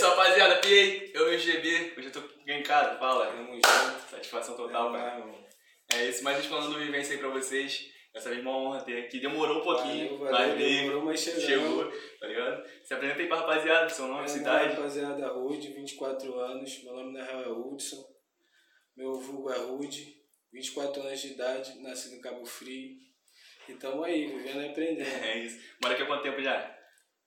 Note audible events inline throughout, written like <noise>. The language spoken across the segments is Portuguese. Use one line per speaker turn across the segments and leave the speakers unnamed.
isso, rapaziada. Piei, eu e o GB. Hoje eu tô em casa, fala.
Tamo junto.
Satisfação total,
É,
cara.
mano.
É isso, mais falando do vivência aí pra vocês. Essa vez é uma honra ter aqui. Demorou um pouquinho,
Valeu, valeu,
mas veio.
demorou, mas chegamos.
Chegou, tá ligado? Se apresenta aí pra rapaziada, seu nome,
É,
cidade.
Rapaziada, Rude, 24 anos. Meu nome na real é Hudson. Meu vulgo é Rude, 24 anos de idade, nasci no Cabo Frio. E tamo aí, vivendo e aprendendo. <laughs>
É isso. Mora aqui há quanto tempo já?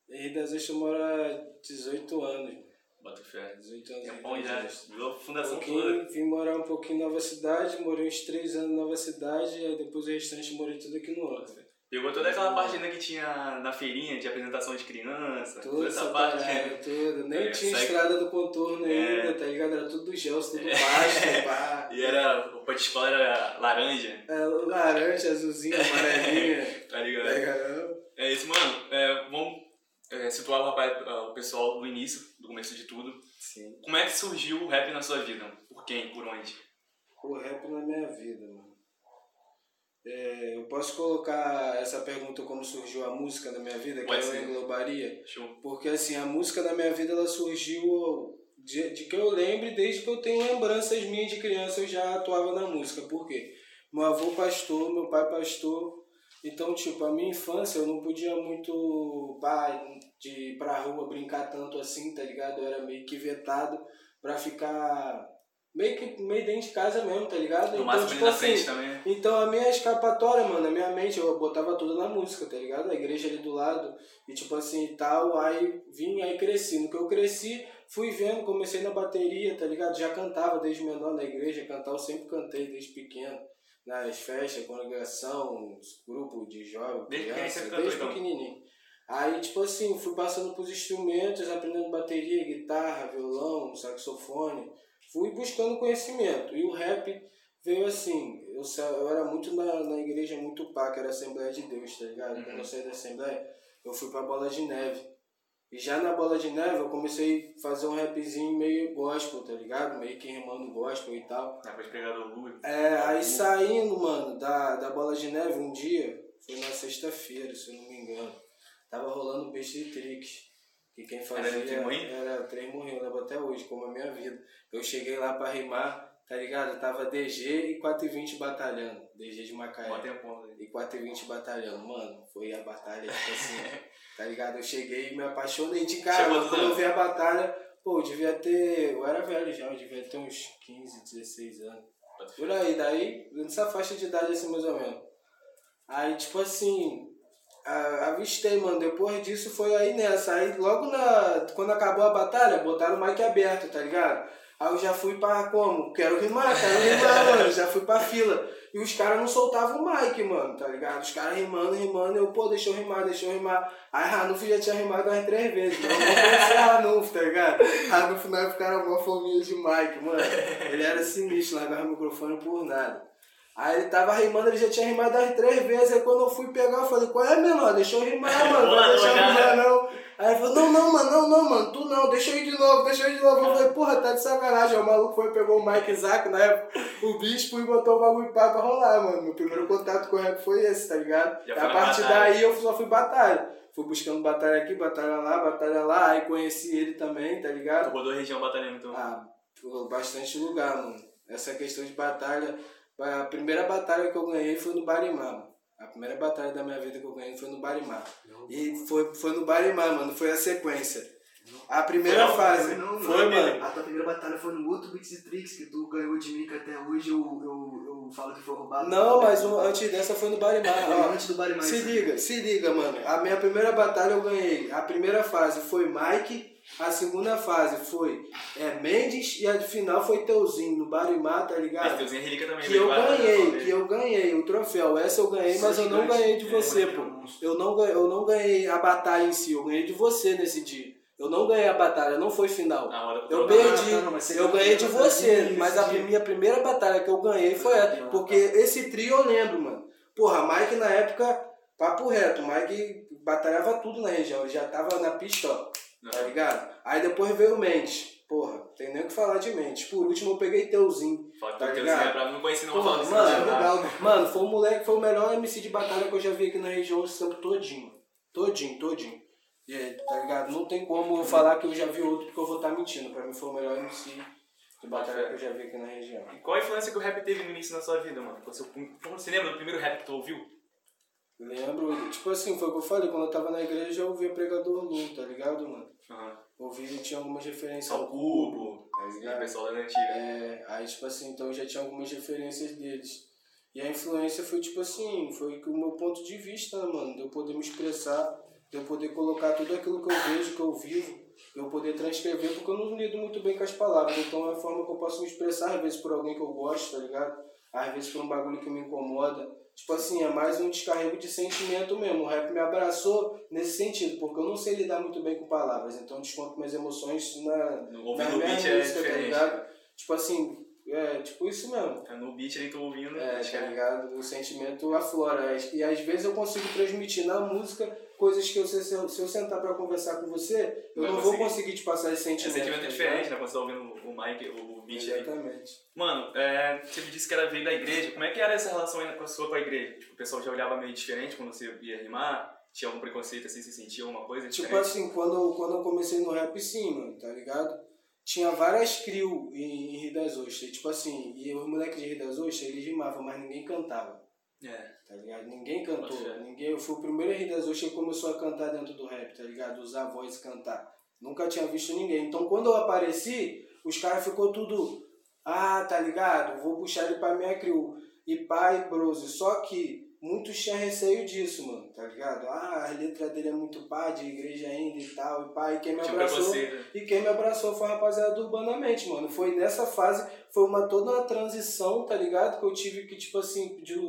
Em Rio das Ostras eu moro há 18 anos.
Bota fé.
18 anos.
É
em
bom já. Virou a
Um
fundação toda.
vim morar um pouquinho em Nova Cidade, morei uns 3 anos em Nova Cidade, e aí depois o restante morei tudo aqui no outro.
Pegou toda aquela parte ainda que tinha na feirinha de apresentação de criança.
Tudo
toda essa parte.
parada, tudo. Nem
É,
tinha
sai-
estrada do contorno
É.
ainda, tá ligado? Era tudo do Gelson, tudo baixo, <laughs> pá.
E era. O pai de escola era laranja,
É, laranja, azulzinho, amarelinha. <laughs>
tá
tá
ligado?
ligado?
É isso, mano. É, vamos é, situar o, rapaz, o pessoal do início, do começo de tudo.
Sim.
Como é que surgiu o rap na sua vida? Por quem? Por onde?
O rap na minha vida, mano. É, eu posso colocar essa pergunta como surgiu a música na minha vida, que
Pode
eu
ser.
englobaria?
Show.
Porque assim, a música na minha vida ela surgiu de, de que eu lembre desde que eu tenho lembranças minhas de criança eu já atuava na música. Por quê? Meu avô pastor, meu pai pastor. Então, tipo, a minha infância eu não podia muito pá, de ir pra rua brincar tanto assim, tá ligado? Eu era meio que vetado pra ficar meio que meio dentro de casa mesmo, tá ligado?
No máximo ali
tipo assim,
também.
então a minha escapatória, mano, a minha mente, eu botava tudo na música, tá ligado? A igreja ali do lado, e tipo assim e tal, aí vim, aí cresci. No que eu cresci, fui vendo, comecei na bateria, tá ligado? Já cantava desde menor na igreja, cantar eu sempre cantei desde pequeno. Nas festas, congregação, grupo de jovens,
Desde
criança, desde
então?
pequenininho. Aí, tipo assim, fui passando pros instrumentos, aprendendo bateria, guitarra, violão, saxofone. Fui buscando conhecimento. E o rap veio assim, eu, eu era muito na, na igreja, muito pá, que era Assembleia de Deus, tá ligado?
Uhum.
Quando eu saí da Assembleia, eu fui pra Bola de Neve. E já na Bola de Neve eu comecei a fazer um rapzinho meio gospel, tá ligado? Meio que rimando gospel e tal.
Ah, pode pegar do Lula.
É, aí saindo, mano, da, da Bola de Neve um dia, foi na sexta-feira, se eu não me engano. Tava rolando o Beijo de Trix. Que quem fazia
Moinho?
era o Trem Morrinho, eu lembro até hoje, como a minha vida. Eu cheguei lá pra rimar, tá ligado? Tava DG e 420 batalhando. DG de Macaé.
Ponto aí.
E 420 batalhando. Mano, foi a batalha, tipo assim, <laughs> tá ligado? Eu cheguei e me apaixonei de cara.
Chegou.
Quando eu vi a batalha, pô, eu devia ter. Eu era velho já, eu devia ter uns 15, 16 anos. Por aí, daí, nessa faixa de idade assim mais ou menos. Aí, tipo assim, avistei, mano. Depois disso foi aí nessa. Aí logo na. Quando acabou a batalha, botaram o mic aberto, tá ligado? Aí eu já fui pra como? Quero rimar, quero rimar, <laughs> mano. Já fui pra fila. E os caras não soltavam o mic, mano, tá ligado? Os caras rimando, rimando. Eu, pô, deixa eu rimar, deixa eu rimar. Aí Ranulfo já tinha rimado umas três vezes. Então eu não conhecia Ranulfo, tá ligado? Ranulfo na época era uma fominha de mic, mano. Ele era sinistro, largava o microfone por nada. Aí ele tava rimando, ele já tinha rimado as três vezes. Aí quando eu fui pegar, eu falei, qual é, menor? Deixa eu rimar, <laughs> mano. Não vai deixar eu rimar, não. Aí ele falou, não, não, mano, não, não, mano, tu não, deixa eu ir de novo, deixa eu ir de novo. Eu falei, porra, tá de sacanagem. Aí o maluco foi, pegou o Mike Isaac na época, o bispo, e botou o bagulho pá pra rolar, mano. Meu primeiro contato com o rap foi esse, tá ligado?
Já
E a partir
batalha.
daí eu só fui batalha. Fui buscando batalha aqui, batalha lá, batalha lá. Aí conheci ele também, tá ligado?
Tu rodou a região batalhando, então.
Ah, bastante lugar, mano. Essa questão de batalha. A primeira batalha que eu ganhei foi no Barimá, mano. A primeira batalha da minha vida que eu ganhei foi no Barimá. E foi, foi no Barimá, mano. Foi a sequência. A primeira
Foi,
fase.
não,
foi, mano.
A tua primeira batalha foi no outro Beats e Tricks que tu ganhou de mim, que até hoje eu, eu, eu falo que foi roubado.
Não, mas o- antes dessa foi no Barimá. <laughs> Ó.
antes do Barimá.
Se liga, se liga, mano. A minha primeira batalha eu ganhei. A primeira fase foi Mike. A segunda fase foi é, Mendes. E a final foi Teuzinho, no Barimá, tá ligado?
Esse teuzinho é relíquia também.
Que eu ganhei, que eu ganhei o troféu. Essa eu ganhei, mas eu não ganhei de
É,
você,
é
pô. Eu não, ganhei, eu não ganhei a batalha em si, eu ganhei de você nesse dia. Eu não ganhei a batalha, não foi final.
Na hora do
Eu perdi,
não, não,
eu ganhei de você, mas a minha primeira batalha que eu ganhei foi essa.
Ah,
Porque esse trio eu lembro, mano. Porra, Mike na época, papo reto, Mike batalhava tudo na região, ele já tava na pista, ó, tá ligado? Aí depois veio o Mendes. Porra, tem nem o que falar de Mendes. Por último eu peguei Teuzinho.
Que
Tá
teuzinho é pra não conhecer não,
mano,
é
legal,
nada.
Mano, foi o moleque, foi o melhor MC de batalha que eu já vi aqui na região esse tempo todinho. Todinho, todinho. E aí, tá ligado? Não tem como eu falar que eu já vi outro porque eu vou estar tá mentindo. Pra mim foi o melhor MC de batalha que eu já vi aqui na região.
E qual a influência que o rap teve no início da sua vida, mano? Você, você lembra do primeiro rap que tu ouviu?
Lembro, tipo assim, foi o que eu falei, quando eu tava na igreja eu ouvia pregador Lu, tá ligado, mano?
Uhum.
Ouvi, tinha algumas referências
ao cubo? O pessoal da antiga.
É, aí tipo assim, então já tinha algumas referências deles. E a influência foi tipo assim, foi o meu ponto de vista, né, mano? De eu poder me expressar, de eu poder colocar tudo aquilo que eu vejo, que eu vivo, eu poder transcrever, porque eu não lido muito bem com as palavras. Então é a forma que eu posso me expressar, às vezes por alguém que eu gosto, tá ligado? Às vezes por um bagulho que me incomoda. Tipo assim, é mais um descarrego de sentimento mesmo. O rap me abraçou nesse sentido, porque eu não sei lidar muito bem com palavras. Então desconto minhas emoções na,
na minha música, é tá ligado?
Tipo assim, é tipo isso mesmo.
É no beat aí tô ouvindo.
É, tá ligado? O sentimento aflora. E às vezes eu consigo transmitir na música coisas que eu, se, se eu sentar pra conversar com você, eu não, vou conseguir te passar esse sentimento.
É sentimento é diferente, né? Quando você tá ouvindo o Mike, o beat
Exatamente.
Aí. Mano, é, você disse que era veio da igreja. Como é que era essa relação com a sua com a igreja? Tipo, o pessoal já olhava meio diferente quando você ia rimar? Tinha algum preconceito assim, você sentia alguma coisa
tipo diferente? Tipo assim, quando, quando eu comecei no rap, sim, mano, tá ligado? Tinha várias crew em, em Rio das Ostras. Tipo assim, e os moleques de Rio das Ostras, eles rimavam, mas ninguém cantava.
É.
Tá ligado? Ninguém cantou. Ninguém, eu fui o primeiro Rio das Ostras que começou a cantar dentro do rap, tá ligado? Usar a voz e cantar. Nunca tinha visto ninguém. Então quando eu apareci, os caras ficou tudo. Ah, tá ligado? Vou puxar ele pra minha crew. E pai, brose. Só que muitos tinham receio disso, mano, tá ligado? Ah, a letra dele é muito pá, de igreja ainda e tal, e pá, e quem me tipo abraçou. E quem me abraçou foi a rapaziada do Urbanamente, mano. Foi nessa fase, foi uma toda uma transição, tá ligado? Que eu tive que, tipo assim, de,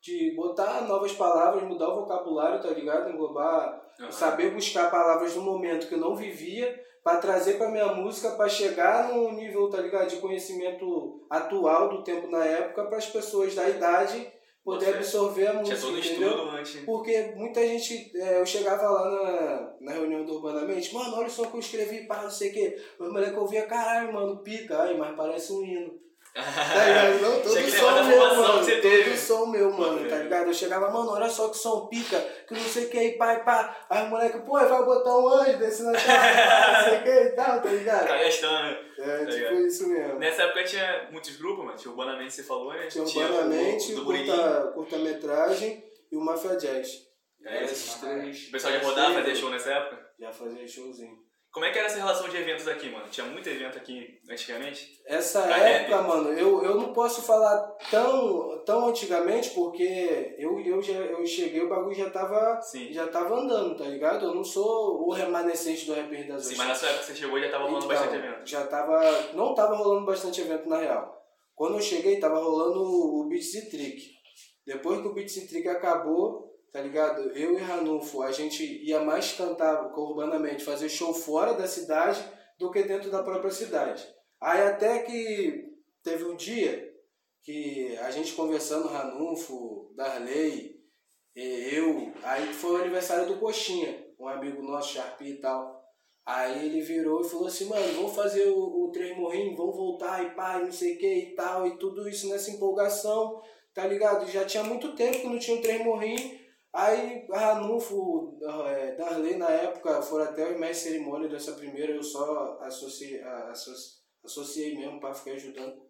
de botar novas palavras, mudar o vocabulário, tá ligado? Englobar, uhum. saber buscar palavras no momento que eu não vivia para trazer para minha música para chegar no nível, tá ligado, de conhecimento atual do tempo na época para as pessoas da idade poder absorver a música,
todo
entendeu?
Estudo antes.
Porque muita gente, é, eu chegava lá na, na reunião do Urbanamente, mano, olha o som que eu escrevi, pá, não sei o quê. Os moleques ouvia, caralho, mano, pica, aí, mas parece um hino. Tá ligado? Não, todo som meu, mano. Todo teve. som meu, mano, tá ligado? Eu chegava, mano, olha só que som pica, que não sei o que, aí, pai, pá. Aí o moleque, pô, vai botar um anjo desse na terra, não sei o que e tal, tá ligado?
Cagastando.
É, tá tipo isso mesmo.
Nessa época tinha muitos grupos, mano. Tinha Urbanamente, você falou, né?
Tinha Urbanamente, curta, curta-metragem e o Mafia Jazz.
É, esses três. O pessoal já rodava, fazia show nessa época?
Já fazia showzinho.
Como é que era essa relação de eventos aqui, mano? Tinha muito evento aqui antigamente?
Essa época, mano, eu, eu não posso falar tão, tão antigamente porque eu, eu, já, eu cheguei o bagulho já tava, Sim. já tava andando, tá ligado? Eu não sou o remanescente do rapper das
Sim, mas na sua época que você chegou já tava rolando então, bastante evento.
Já tava. Não tava rolando bastante evento na real. Quando eu cheguei, tava rolando o Beats e Trick. Depois que o Beats e Trick acabou, tá ligado? Eu e Ranulfo, a gente ia mais cantar urbanamente, fazer show fora da cidade do que dentro da própria cidade. Aí até que teve um dia que a gente conversando, Ranulfo, Darley, eu, aí foi o aniversário do Coxinha, um amigo nosso, Sharpie e tal. Aí ele virou e falou assim, mano, vamos fazer o, o Três Morrinhos, vamos voltar e pá, não sei o que e tal, e tudo isso nessa empolgação, tá ligado? Já tinha muito tempo que não tinha o Três Morrinhos, Aí Ranulfo, é, Darley na época foram até os mestres cerimônia dessa primeira, eu só associei, associei mesmo pra ficar ajudando.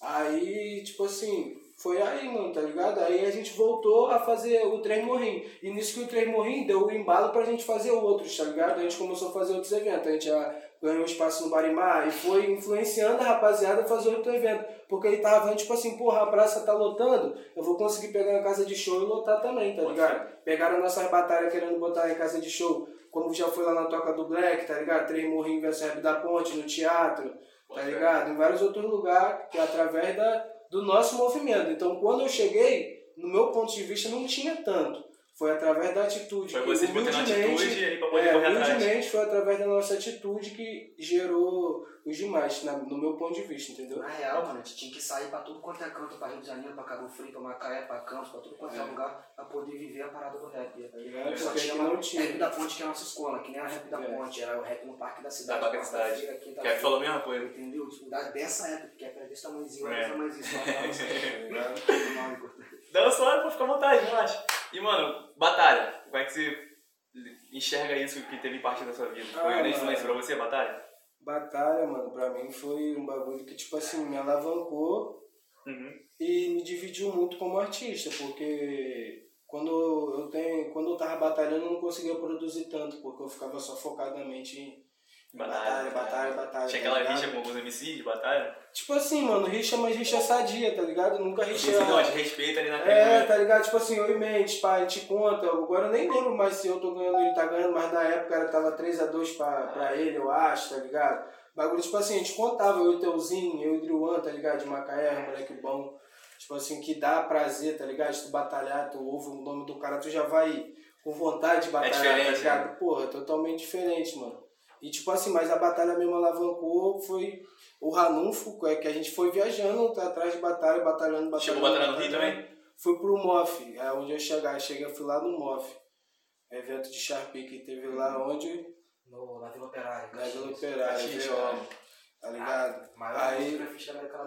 Aí, tipo assim, foi aí, mano, tá ligado? Aí a gente voltou a fazer o Trem Morrim. E nisso que o Trem Morrim deu o embalo pra gente fazer outros, tá ligado? A gente começou a fazer outros eventos. A gente já ganhou espaço no Barimar e foi influenciando a rapaziada a fazer outro evento. Porque ele tava vendo, tipo assim, porra, a praça tá lotando, eu vou conseguir pegar na casa de show e lotar também, tá ligado? Pegaram nossas batalhas querendo botar em casa de show, como já foi lá na Toca do Black, tá ligado? Três Morrinho versus Rap da Ponte, no teatro, tá ligado? Em vários outros lugares, que é através da, do nosso movimento. Então, quando eu cheguei, no meu ponto de vista, não tinha tanto. Foi através da atitude.
Foi vocês botando atitude aí pra poder é, correr atrás.
foi através da nossa atitude que gerou os demais, na, no meu ponto de vista, entendeu?
Na real, mano, a gente tinha que sair pra tudo quanto é canto, pra Rio de Janeiro, pra Cabo Frio, pra Macaé, pra Campos, pra tudo quanto é, é lugar, pra poder viver a parada do rap. Tá ligado? Só tinha uma não tinha. rap da ponte que é a nossa escola, que nem a rap da é. ponte, era o rap no Parque da Cidade.
Da Parque da Cidade. Que é falou a mesma coisa.
Entendeu? Tipo, dessa época, que é pra desse tamanhozinho, é. tamanhozinho, só <laughs>
Não, só pra <laughs> ficar à vontade, relaxa. E, mano, batalha. Como é que você enxerga isso que teve parte da sua vida? Foi ah, grande influência pra você, Batalha?
Batalha, mano, pra mim foi um bagulho que, tipo assim, me alavancou uhum. e me dividiu muito como artista, porque quando eu tenho, quando eu tava batalhando eu não conseguia produzir tanto, porque eu ficava só focadamente em batalha, batalha, batalha, batalha.
Tinha tá aquela rixa com alguns MCs de batalha?
Tipo assim, mano, rixa, mas rixa sadia, tá ligado? Nunca rixa. Esse
não, de respeito ali na
frente. É, tá ligado? Tipo assim, oi mente, pá, a gente conta. Agora eu nem lembro mais se eu tô ganhando ele tá ganhando, mas na época era, tava 3x2 pra, pra ele, eu acho, tá ligado? Bagulho, tipo assim, a gente contava, eu e o Teuzinho, eu e o Driuan, tá ligado? De Macaé, moleque bom. Tipo assim, que dá prazer, tá ligado? De tu batalhar, tu ouve o nome do cara, tu já vai com vontade de é batalhar, é tá ligado? Né? Porra, totalmente diferente, mano. E tipo assim, mas a batalha mesmo alavancou foi o Ranulfo, é que a gente foi viajando tá, atrás de batalha, batalhando, batalhando.
Chegou a batalhar no Rio também?
Fui pro MOF, é onde eu cheguei, eu cheguei, fui lá no MOF. Evento de Sharpie que teve lá uhum. onde?
No, na Vila Operária.
Na Vila Operária, VO. Tá ligado? Ah, Aí,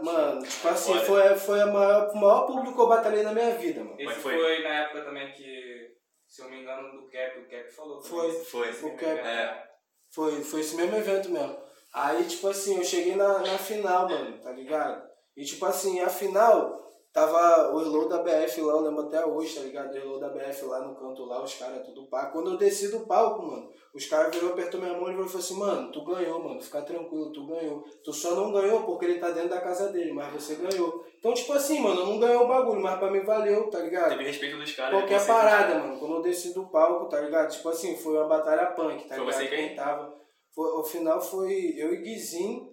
mano, tipo assim, foi, foi a maior, o maior público que eu batalhei na minha vida, mano.
Esse foi, foi na época também que, se eu não me engano, do Cap, o Cap falou.
Foi,
foi.
O Cap. É. Foi, foi esse mesmo evento mesmo. Aí, tipo assim, eu cheguei na, na final, mano, tá ligado? E, tipo assim, a final, tava o Slow da BF lá, eu lembro até hoje, tá ligado? O Slow da BF lá no canto lá, os caras tudo pá. Quando eu desci do palco, mano, os caras virou, apertou minha mão e falou assim, mano, tu ganhou, mano, fica tranquilo, tu ganhou. Tu só não ganhou porque ele tá dentro da casa dele, mas você ganhou. Então, tipo assim, mano, eu não ganhei o bagulho, mas pra mim valeu, tá ligado?
Teve respeito dos caras.
Qualquer parada, mano, quando eu desci do palco, tá ligado? Tipo assim, foi uma batalha punk, tá foi ligado? Você quem tava. Foi, o final foi eu e Guizinho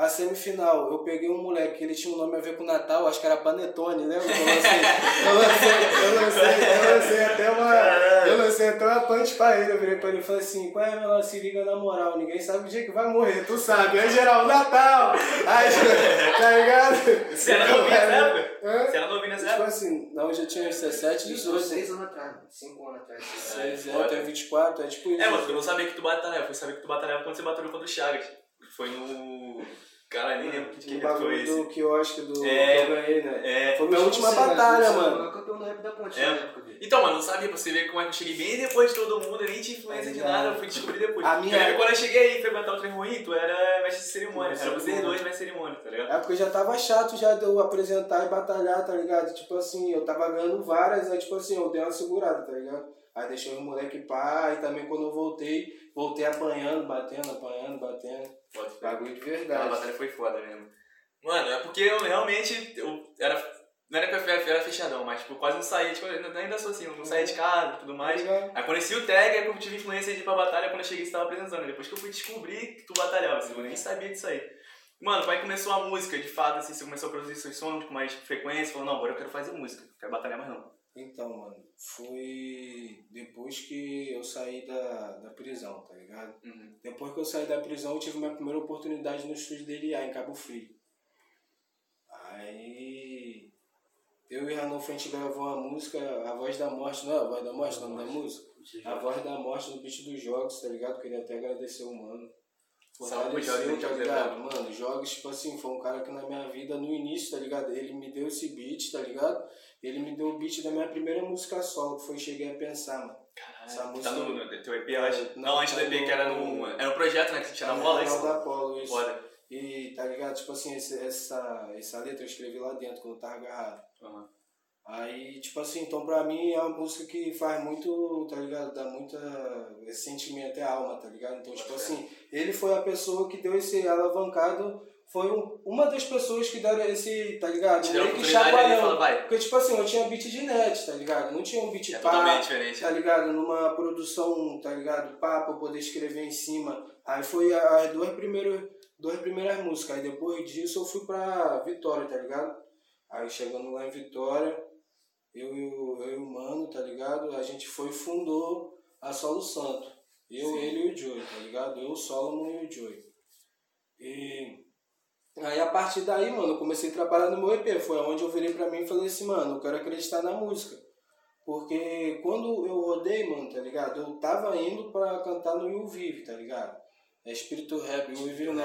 a semifinal, eu peguei um moleque, ele tinha um nome a ver com Natal, acho que era Panetone, lembra? Eu lancei, eu lancei, eu lancei, eu lancei até uma. Eu lancei até uma punch pra ele. Eu virei pra ele e falei assim, qual é meu se liga na moral, ninguém sabe o dia que vai morrer, tu sabe. Aí geral, Natal! Aí, tá ligado?
Você era novinho nessa época? Você era novinho nessa
época? Tipo assim, não, eu já tinha 17, 18.
6 anos atrás, 5 anos atrás.
6 anos, eu tenho 24, é tipo isso.
É, mas eu não sabia que tu batalhava, eu fui saber que tu batalhava quando você batalhou contra o Chagas. Foi no. Cara, nem lembro que, que foi esse.
do quiosque do é, que eu ganhei, né?
É.
Foi minha última batalha, mano.
Eu campeão na época da ponte,
é. Então, mano, não sabia pra você ver como é que eu cheguei bem depois de todo mundo, eu nem tinha influência de nada, eu fui descobrir depois. A minha... Porque quando eu cheguei aí frequentar o trem ruim, tu era mestre de cerimônia, era vocês dois mestre de cerimônia, tá ligado?
É porque já tava chato já de eu apresentar e batalhar, tá ligado? Tipo assim, eu tava ganhando várias, aí tipo assim, eu dei uma segurada, tá ligado? Aí deixei o moleque pá, e também quando eu voltei, voltei apanhando, batendo, apanhando, batendo. Pode Bagulho de verdade.
A batalha foi foda mesmo. Mano, é porque eu realmente. Eu era, não era que eu era fechadão, mas tipo, quase não saía, tipo, ainda sou assim, não saía de casa e tudo mais. Aí conheci o tag, aí eu tive influência de ir pra batalha quando eu cheguei você tava apresentando. Depois que eu fui descobrir que tu batalhava, assim, eu nem sabia disso aí. Mano, que começou a música, de fato, assim, você começou a produzir seus sons com mais frequência, falou, não, agora eu quero fazer música, não quero batalhar mais não.
Então, mano, foi depois que eu saí da, da prisão, tá ligado? Uhum. Depois que eu saí da prisão, eu tive minha primeira oportunidade no estúdio DLA, em Cabo Frio. Aí eu e Ranulfo a gente gravou uma música, A Voz da Morte, não é? A Voz da Morte, o nome da música? A Voz da Morte no beat dos jogos, tá ligado? Queria até agradecer o mano. Fortaleceu, tá ligado? Mano, jogos, tipo assim, foi um cara que na minha vida, no início, tá ligado? Ele me deu esse beat, tá ligado? Ele me deu o beat da minha primeira música solo, que foi Cheguei a Pensar, mano.
Caralho, Essa música, tá no, no teu EP, eu acho. É, não, não antes do EP, que era no. Era um projeto, né? Que você tinha na bola, isso?
da Polo, isso. Foda. E tá ligado? Tipo assim, esse, essa, essa letra eu escrevi lá dentro quando eu tava agarrado. Uhum. Aí, tipo assim, então pra mim é uma música que faz muito, tá ligado? Dá muita esse sentimento e alma, tá ligado? Então, tipo assim, ele foi a pessoa que deu esse alavancado, foi um, uma das pessoas que deram esse, tá ligado?
Te Meio que chacoalhão.
Porque, tipo assim, eu tinha beat de net, tá ligado? Não tinha um beat é pá, tá ligado? Numa produção, tá ligado? Pá, pra poder escrever em cima. Aí foi as duas primeiras duas primeiras músicas. Aí depois disso eu fui pra Vitória, tá ligado? Aí chegando lá em Vitória, eu e o, eu e o Mano, tá ligado? A gente foi e fundou a Solo Santo. Eu, Sim. ele e o Joey, tá ligado? Eu, o Solomon e o Joey. E aí a partir daí, mano, eu comecei a trabalhar no meu EP. Foi onde eu virei pra mim e falei assim, mano, eu quero acreditar na música. Porque quando eu rodei, mano, tá ligado? Eu tava indo pra cantar no You Vive, tá ligado? É espírito rap, o Iviro não.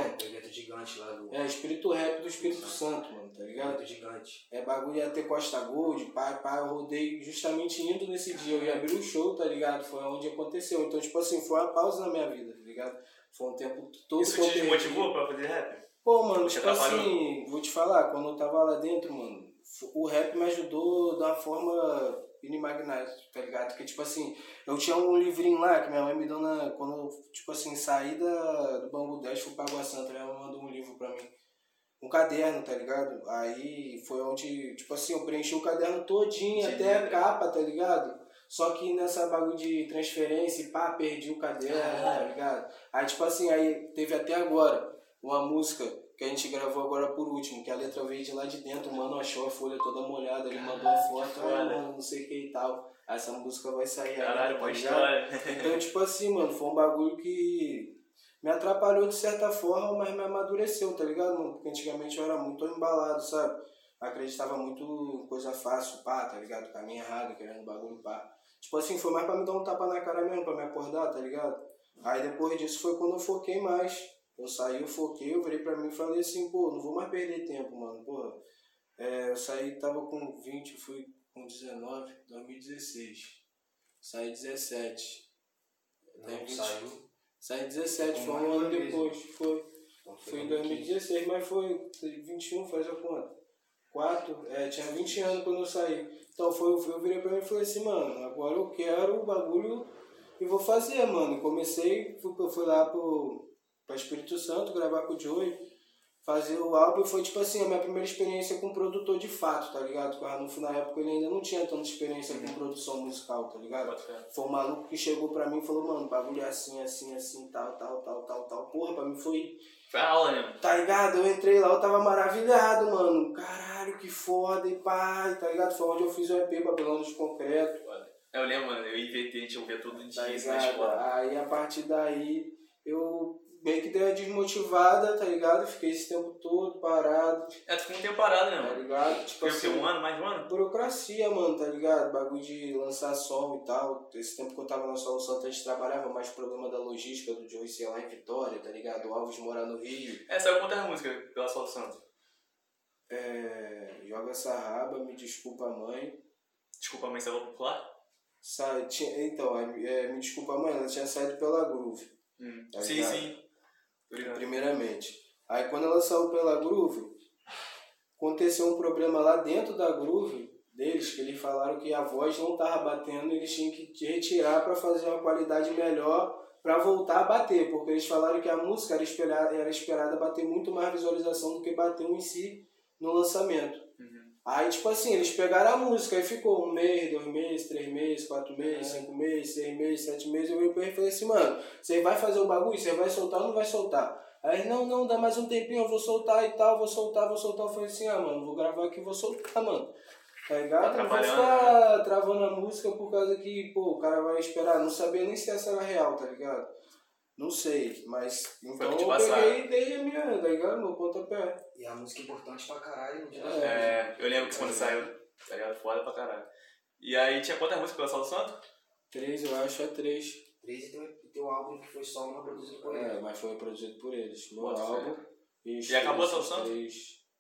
gigante lá do.
É, espírito rap do Espírito Santo, mano, tá ligado?
Evento gigante.
É bagulho ia ter Costa Gold, pai, pai, eu rodei justamente indo nesse dia. Eu ia abrir o show, tá ligado? Foi onde aconteceu. Então, tipo assim, foi uma pausa na minha vida, tá ligado? Foi um tempo todo.
Isso te motivou pra fazer rap?
Pô, mano, tipo assim, vou te falar, quando eu tava lá dentro, mano, o rap me ajudou da forma inimaginável, tá ligado? Porque, tipo assim, eu tinha um livrinho lá que minha mãe me deu na. Quando eu, tipo assim, saí da, do Bambu 10, fui pra Água Santa, ela mandou um livro pra mim. Um caderno, tá ligado? Aí foi onde, tipo assim, eu preenchi o caderno todinho, Sim, até a capa, tá ligado? Só que nessa bagulho de transferência pá, perdi o caderno, ah. tá ligado? Aí, tipo assim, aí teve até agora uma música que a gente gravou agora por último, que a letra veio de lá de dentro, o mano achou a folha toda molhada, ele mandou a foto, ah, mano, não sei o que e tal. Essa música vai sair
Caralho, boa tá história.
Então, tipo assim, mano, foi um bagulho que me atrapalhou de certa forma, mas me amadureceu, tá ligado, mano? Porque antigamente eu era muito embalado, sabe? Acreditava muito em coisa fácil, pá, tá ligado? Caminho errado, querendo bagulho, pá. Tipo assim, foi mais pra me dar um tapa na cara mesmo, pra me acordar, tá ligado? Aí depois disso foi quando eu foquei mais eu saí, eu foquei, eu virei pra mim e falei assim, pô, não vou mais perder tempo, mano, porra. É, eu saí, tava com 20, fui com 19, 2016. Saí 17.
Não, 20, saiu.
Saí 17, foi um ano depois, foi. Então, foi em 2016, mas foi 21, faz a conta. 4, é, tinha 20 anos quando eu saí. Então foi, eu virei pra mim e falei assim, mano, agora eu quero o bagulho e vou fazer, mano. Comecei, fui, fui lá pro para Espírito Santo, gravar com o Joey, fazer o álbum. Foi tipo assim, a minha primeira experiência com produtor de fato, tá ligado? Porque o Ranulfo na época ele ainda não tinha tanta experiência com produção musical, tá ligado? Foi um maluco que chegou pra mim e falou, mano, bagulho é assim, assim, assim, tal, tal, tal, tal, tal. Porra, pra mim foi.
Foi a aula, né?
Tá ligado? Eu entrei lá, eu tava maravilhado, mano. Caralho, que foda, e pai, tá ligado? Foi onde eu fiz o EP Babylon dos Concreto.
Eu lembro, mano, eu inventei, a gente ouvia todo dia
tá isso na escola. Aí a partir daí eu meio que deu uma desmotivada, tá ligado? Fiquei esse tempo todo parado.
É, tu ficou um tempo parado, né,
mano? Tá ligado?
Tipo assim, um ano, mais um ano?
Burocracia, mano, tá ligado? Bagulho de lançar som e tal. Esse tempo que eu tava na Solução, a gente trabalhava mais problema da logística do Joey ser lá em Vitória, tá ligado? O Alves morar no Rio.
É, saiu quantas músicas pela Solução?
É. Joga essa raba, me desculpa mãe.
Desculpa mãe, saiu popular?
Sai, tinha, então, é, me desculpa mãe, ela tinha saído pela Groove.
Hum. Tá sim, sim.
Primeiramente. Aí quando ela saiu pela Groove, aconteceu um problema lá dentro da Groove deles, que eles falaram que a voz não estava batendo, eles tinham que retirar para fazer uma qualidade melhor para voltar a bater, porque eles falaram que a música era esperada, era esperada bater muito mais visualização do que bateu em si no lançamento. Aí, tipo assim, eles pegaram a música, e ficou um mês, dois meses, três meses, quatro meses, é. cinco meses, seis meses, sete meses. Eu falei assim, mano, você vai fazer o bagulho? Você vai soltar ou não vai soltar? Aí, não, não, dá mais um tempinho, eu vou soltar e tal, vou soltar, vou soltar. Eu falei assim, ah, mano, vou gravar aqui, vou soltar, mano. Tá ligado? Tá não vou ficar travando a música por causa que, pô, o cara vai esperar. Não sabia nem se essa era real, tá ligado? Não sei, mas. Então eu peguei e dei a minha, tá ligado? Meu pontapé.
E a música é importante pra caralho.
É, é, eu lembro que quando saiu, tá ligado? Foda pra caralho. E aí tinha quantas músicas pela Salo Santo?
Três, eu acho, é três.
Três e tem, tem um álbum que foi só uma produzido por eles.
É, mas foi produzido por eles. Meu álbum.
E, e acabou a Salo Santo?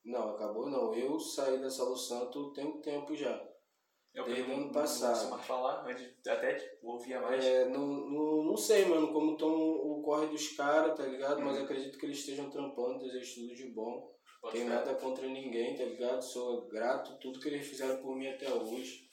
Não, acabou não. Eu saí da Salo Santo tem um tempo já. Eu Desde ano passado. Não
falar, antes até tipo, ouvia mais.
É, não, não, não sei, mano, como estão o corre dos caras, tá ligado? Mas uhum. acredito que eles estejam trampando, desejo tudo de bom. Pode Tenho ser. nada contra ninguém, tá ligado? Sou grato tudo que eles fizeram por mim até hoje.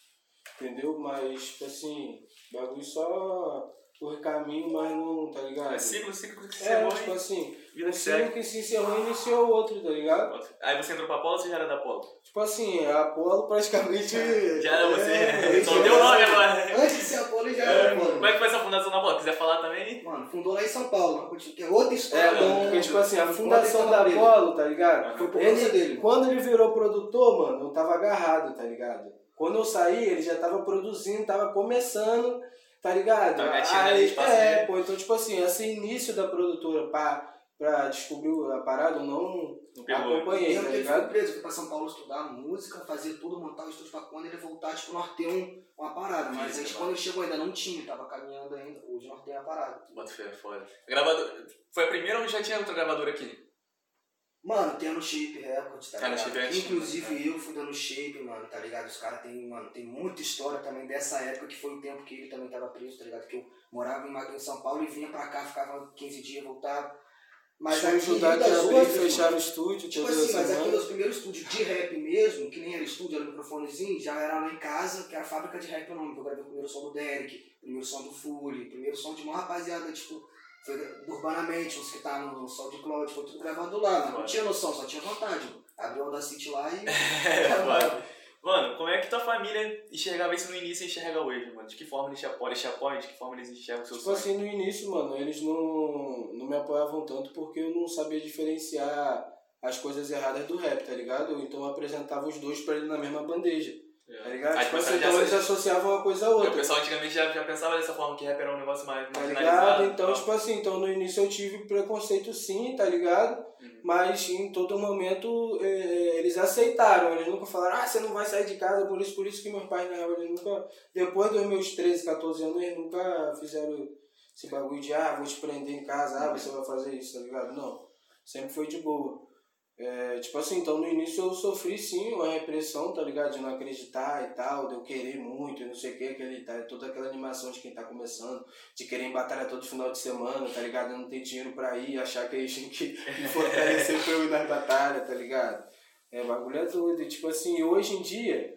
Entendeu? Mas, tipo assim, bagulho só por caminho, mas não, tá ligado?
É ciclo, ciclo que
É, tipo assim, vida um ciclo que se encerrou e iniciou o outro, tá ligado?
Aí você entrou pra Apolo ou você já era da Apolo?
Tipo assim, a Apolo praticamente...
já era você, é, só deu o nome agora.
Antes de ser Apolo já era, mano.
Como é que foi essa fundação da Apolo? Quiser falar também?
Mano, fundou lá em São Paulo, que é outra história. É,
mano, porque tipo assim, a fundação da Apolo, tá ligado? Foi por ele, dele. Quando ele virou produtor, mano, eu tava agarrado, tá ligado? Quando eu saí, ele já tava produzindo, tava começando Tá ligado?
Tá Aí,
é, pô, então, tipo assim, esse início da produtora pra, pra descobrir a parada, eu não, não acompanhei, tá ligado?
Eu preso, fui pra São Paulo estudar música, fazer tudo, montar o estúdio pra quando ele voltar, tipo, nós ter um, uma parada. Mas aí, quando ele chegou ainda não tinha, tava caminhando ainda. Hoje nós temos a parada.
Bota fé, foda. Gravador, foi a primeira ou já tinha outra gravadora aqui?
Mano, tem no Shape Record, tá
ligado?
Shape é Inclusive né? eu fui dando Shape, mano, tá ligado? Os caras tem, mano, tem muita história também dessa época que foi o tempo que ele também tava preso, tá ligado? Que eu morava em, em São Paulo e vinha pra cá, ficava 15 dias, voltava.
Mas Deixa aqui ajudar das abrir, outras, fechar o estúdio,
tipo assim, mas aqui nos primeiros estúdios de rap mesmo, que nem era estúdio, era microfonezinho, já era lá em casa, que era a fábrica de rap nome, que eu gravei o primeiro som do Derek, o primeiro som do Fully, primeiro som de uma rapaziada, tipo, foi urbanamente, os que tá no, Sol de Cloud, foi tudo gravado lá, não tinha noção, só tinha vontade. Abriu o Audacity lá e. <laughs>
Mano, como é que tua família enxergava isso no início e enxerga hoje, mano? De que forma eles te apoiam? Eles te apoiam? De que forma eles enxergam o seu
tipo sonho? Tipo assim, no início, mano, eles não, não me apoiavam tanto porque eu não sabia diferenciar as coisas erradas do rap, tá ligado? Então eu apresentava os dois pra ele na mesma bandeja. Tá ligado? Aí, tipo assim, então eles associavam uma coisa a outra.
O pessoal antigamente já, já pensava dessa forma que rap era um negócio mais.
Tá ligado? Então, tipo assim, então no início eu tive preconceito sim, tá ligado? Uhum. Mas em todo momento é, eles aceitaram. Eles nunca falaram, ah, você não vai sair de casa, por isso, por isso que meus pais na real, eles nunca. Depois dos meus 13, 14 anos, eles nunca fizeram esse bagulho de ah, vou te prender em casa, ah, você vai fazer isso, tá ligado? Não. Sempre foi de boa. É, tipo assim, então no início eu sofri sim uma repressão, tá ligado? De não acreditar e tal, de eu querer muito e não sei o que, aquele, tá, toda aquela animação de quem tá começando, de querer em batalha todo final de semana, tá ligado? Não ter dinheiro pra ir, achar que eles tinham que <laughs> me fortalecer pra eu ir nas batalhas, tá ligado? É, bagulho é doido. E, tipo assim, hoje em dia,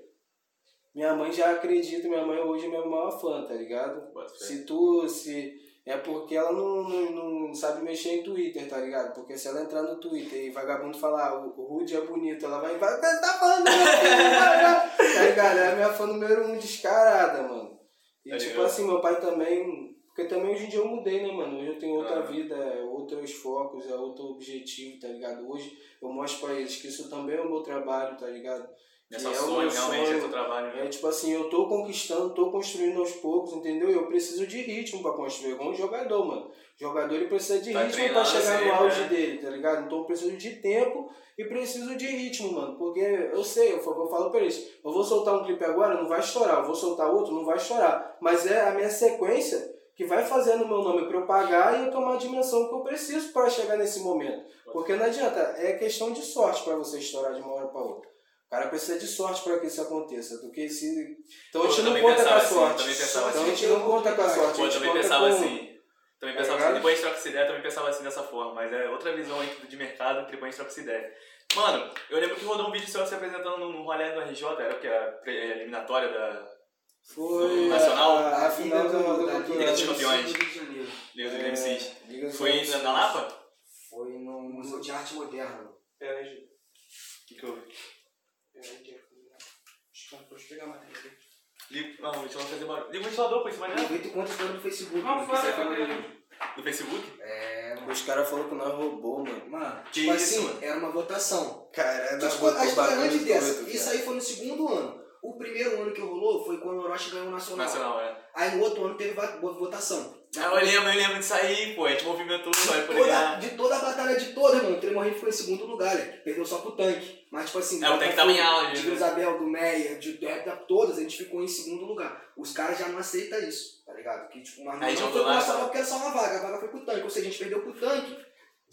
minha mãe já acredita, minha mãe hoje é minha maior fã, tá ligado? Se tu, se é porque ela não, não, não, sabe mexer em Twitter, tá ligado? Porque se ela entrar no Twitter e vagabundo falar ah, o, o Rude é bonito, ela vai vai tá falando tá ligado? É a minha fã número um descarada, mano. E tá tipo ligado? assim, meu pai também. Porque também hoje em dia eu mudei, né, mano? Hoje eu tenho outra ah. vida, é outros focos, é outro objetivo, tá ligado? Hoje eu mostro pra eles que isso também é o meu trabalho, tá ligado?
Nessa é sonho, realmente, sonho. é teu trabalho.
Né? É tipo assim, eu tô conquistando, tô construindo aos poucos, entendeu? Eu preciso de ritmo pra construir, igual um jogador, mano. O jogador ele precisa de tá ritmo pra chegar no auge né? dele, tá ligado? Então eu preciso de tempo e preciso de ritmo, mano. Porque eu sei, eu falo, eu falo pra eles, eu vou soltar um clipe agora, não vai estourar. Eu vou soltar outro, não vai estourar. Mas é a minha sequência que vai fazendo o meu nome propagar e eu tomar a dimensão que eu preciso para chegar nesse momento. Porque não adianta, é questão de sorte para você estourar de uma hora para outra. O cara precisa de sorte para que isso aconteça. Do que se... Então a gente não conta com a assim, sorte. então a gente não conta com a sorte.
eu também pensava com... assim. Também pensava assim, depois a gente troca essa ideia, também pensava assim dessa forma, mas é outra visão aí de mercado que depois a gente troca essa ideia. Mano, eu lembro que rodou um vídeo seu se apresentando no rolê do RJ, era o que? A eliminatória da.
Foi.
Nacional?
A, a final do,
da Liga dos Campeões. Liga dos MCs. Foi na Lapa?
Foi no Museu de Arte Moderna.
É, o que que houve? Não, o fazer barulho. Liga o ventilador, pô, isso vai dar.
Conta história no Facebook.
Não, no Facebook?
É,
mano. Os caras falaram que nós roubou, mano.
Mano, que tipo isso, assim, era uma votação.
Cara,
tipo, a história é antes. Isso aí foi no segundo ano. O primeiro ano que rolou foi quando o Orochi ganhou o Nacional.
Nacional, é.
Aí no outro ano teve votação.
Ah, eu lembro, eu lembro disso aí, pô. A gente movimentou,
de toda, de toda a batalha de toda, mano. O Tremorrinho ficou em segundo lugar, né? Perdeu só pro tanque. Mas, tipo assim,
é, o tanque tava em aula,
De Isabel, do Meia, de, de, todas, a gente ficou em segundo lugar. Os caras já não aceitam isso, tá ligado? Que, tipo, mas não, não foi pra porque era só uma vaga. A vaga foi pro tanque. Ou seja, a gente perdeu pro tanque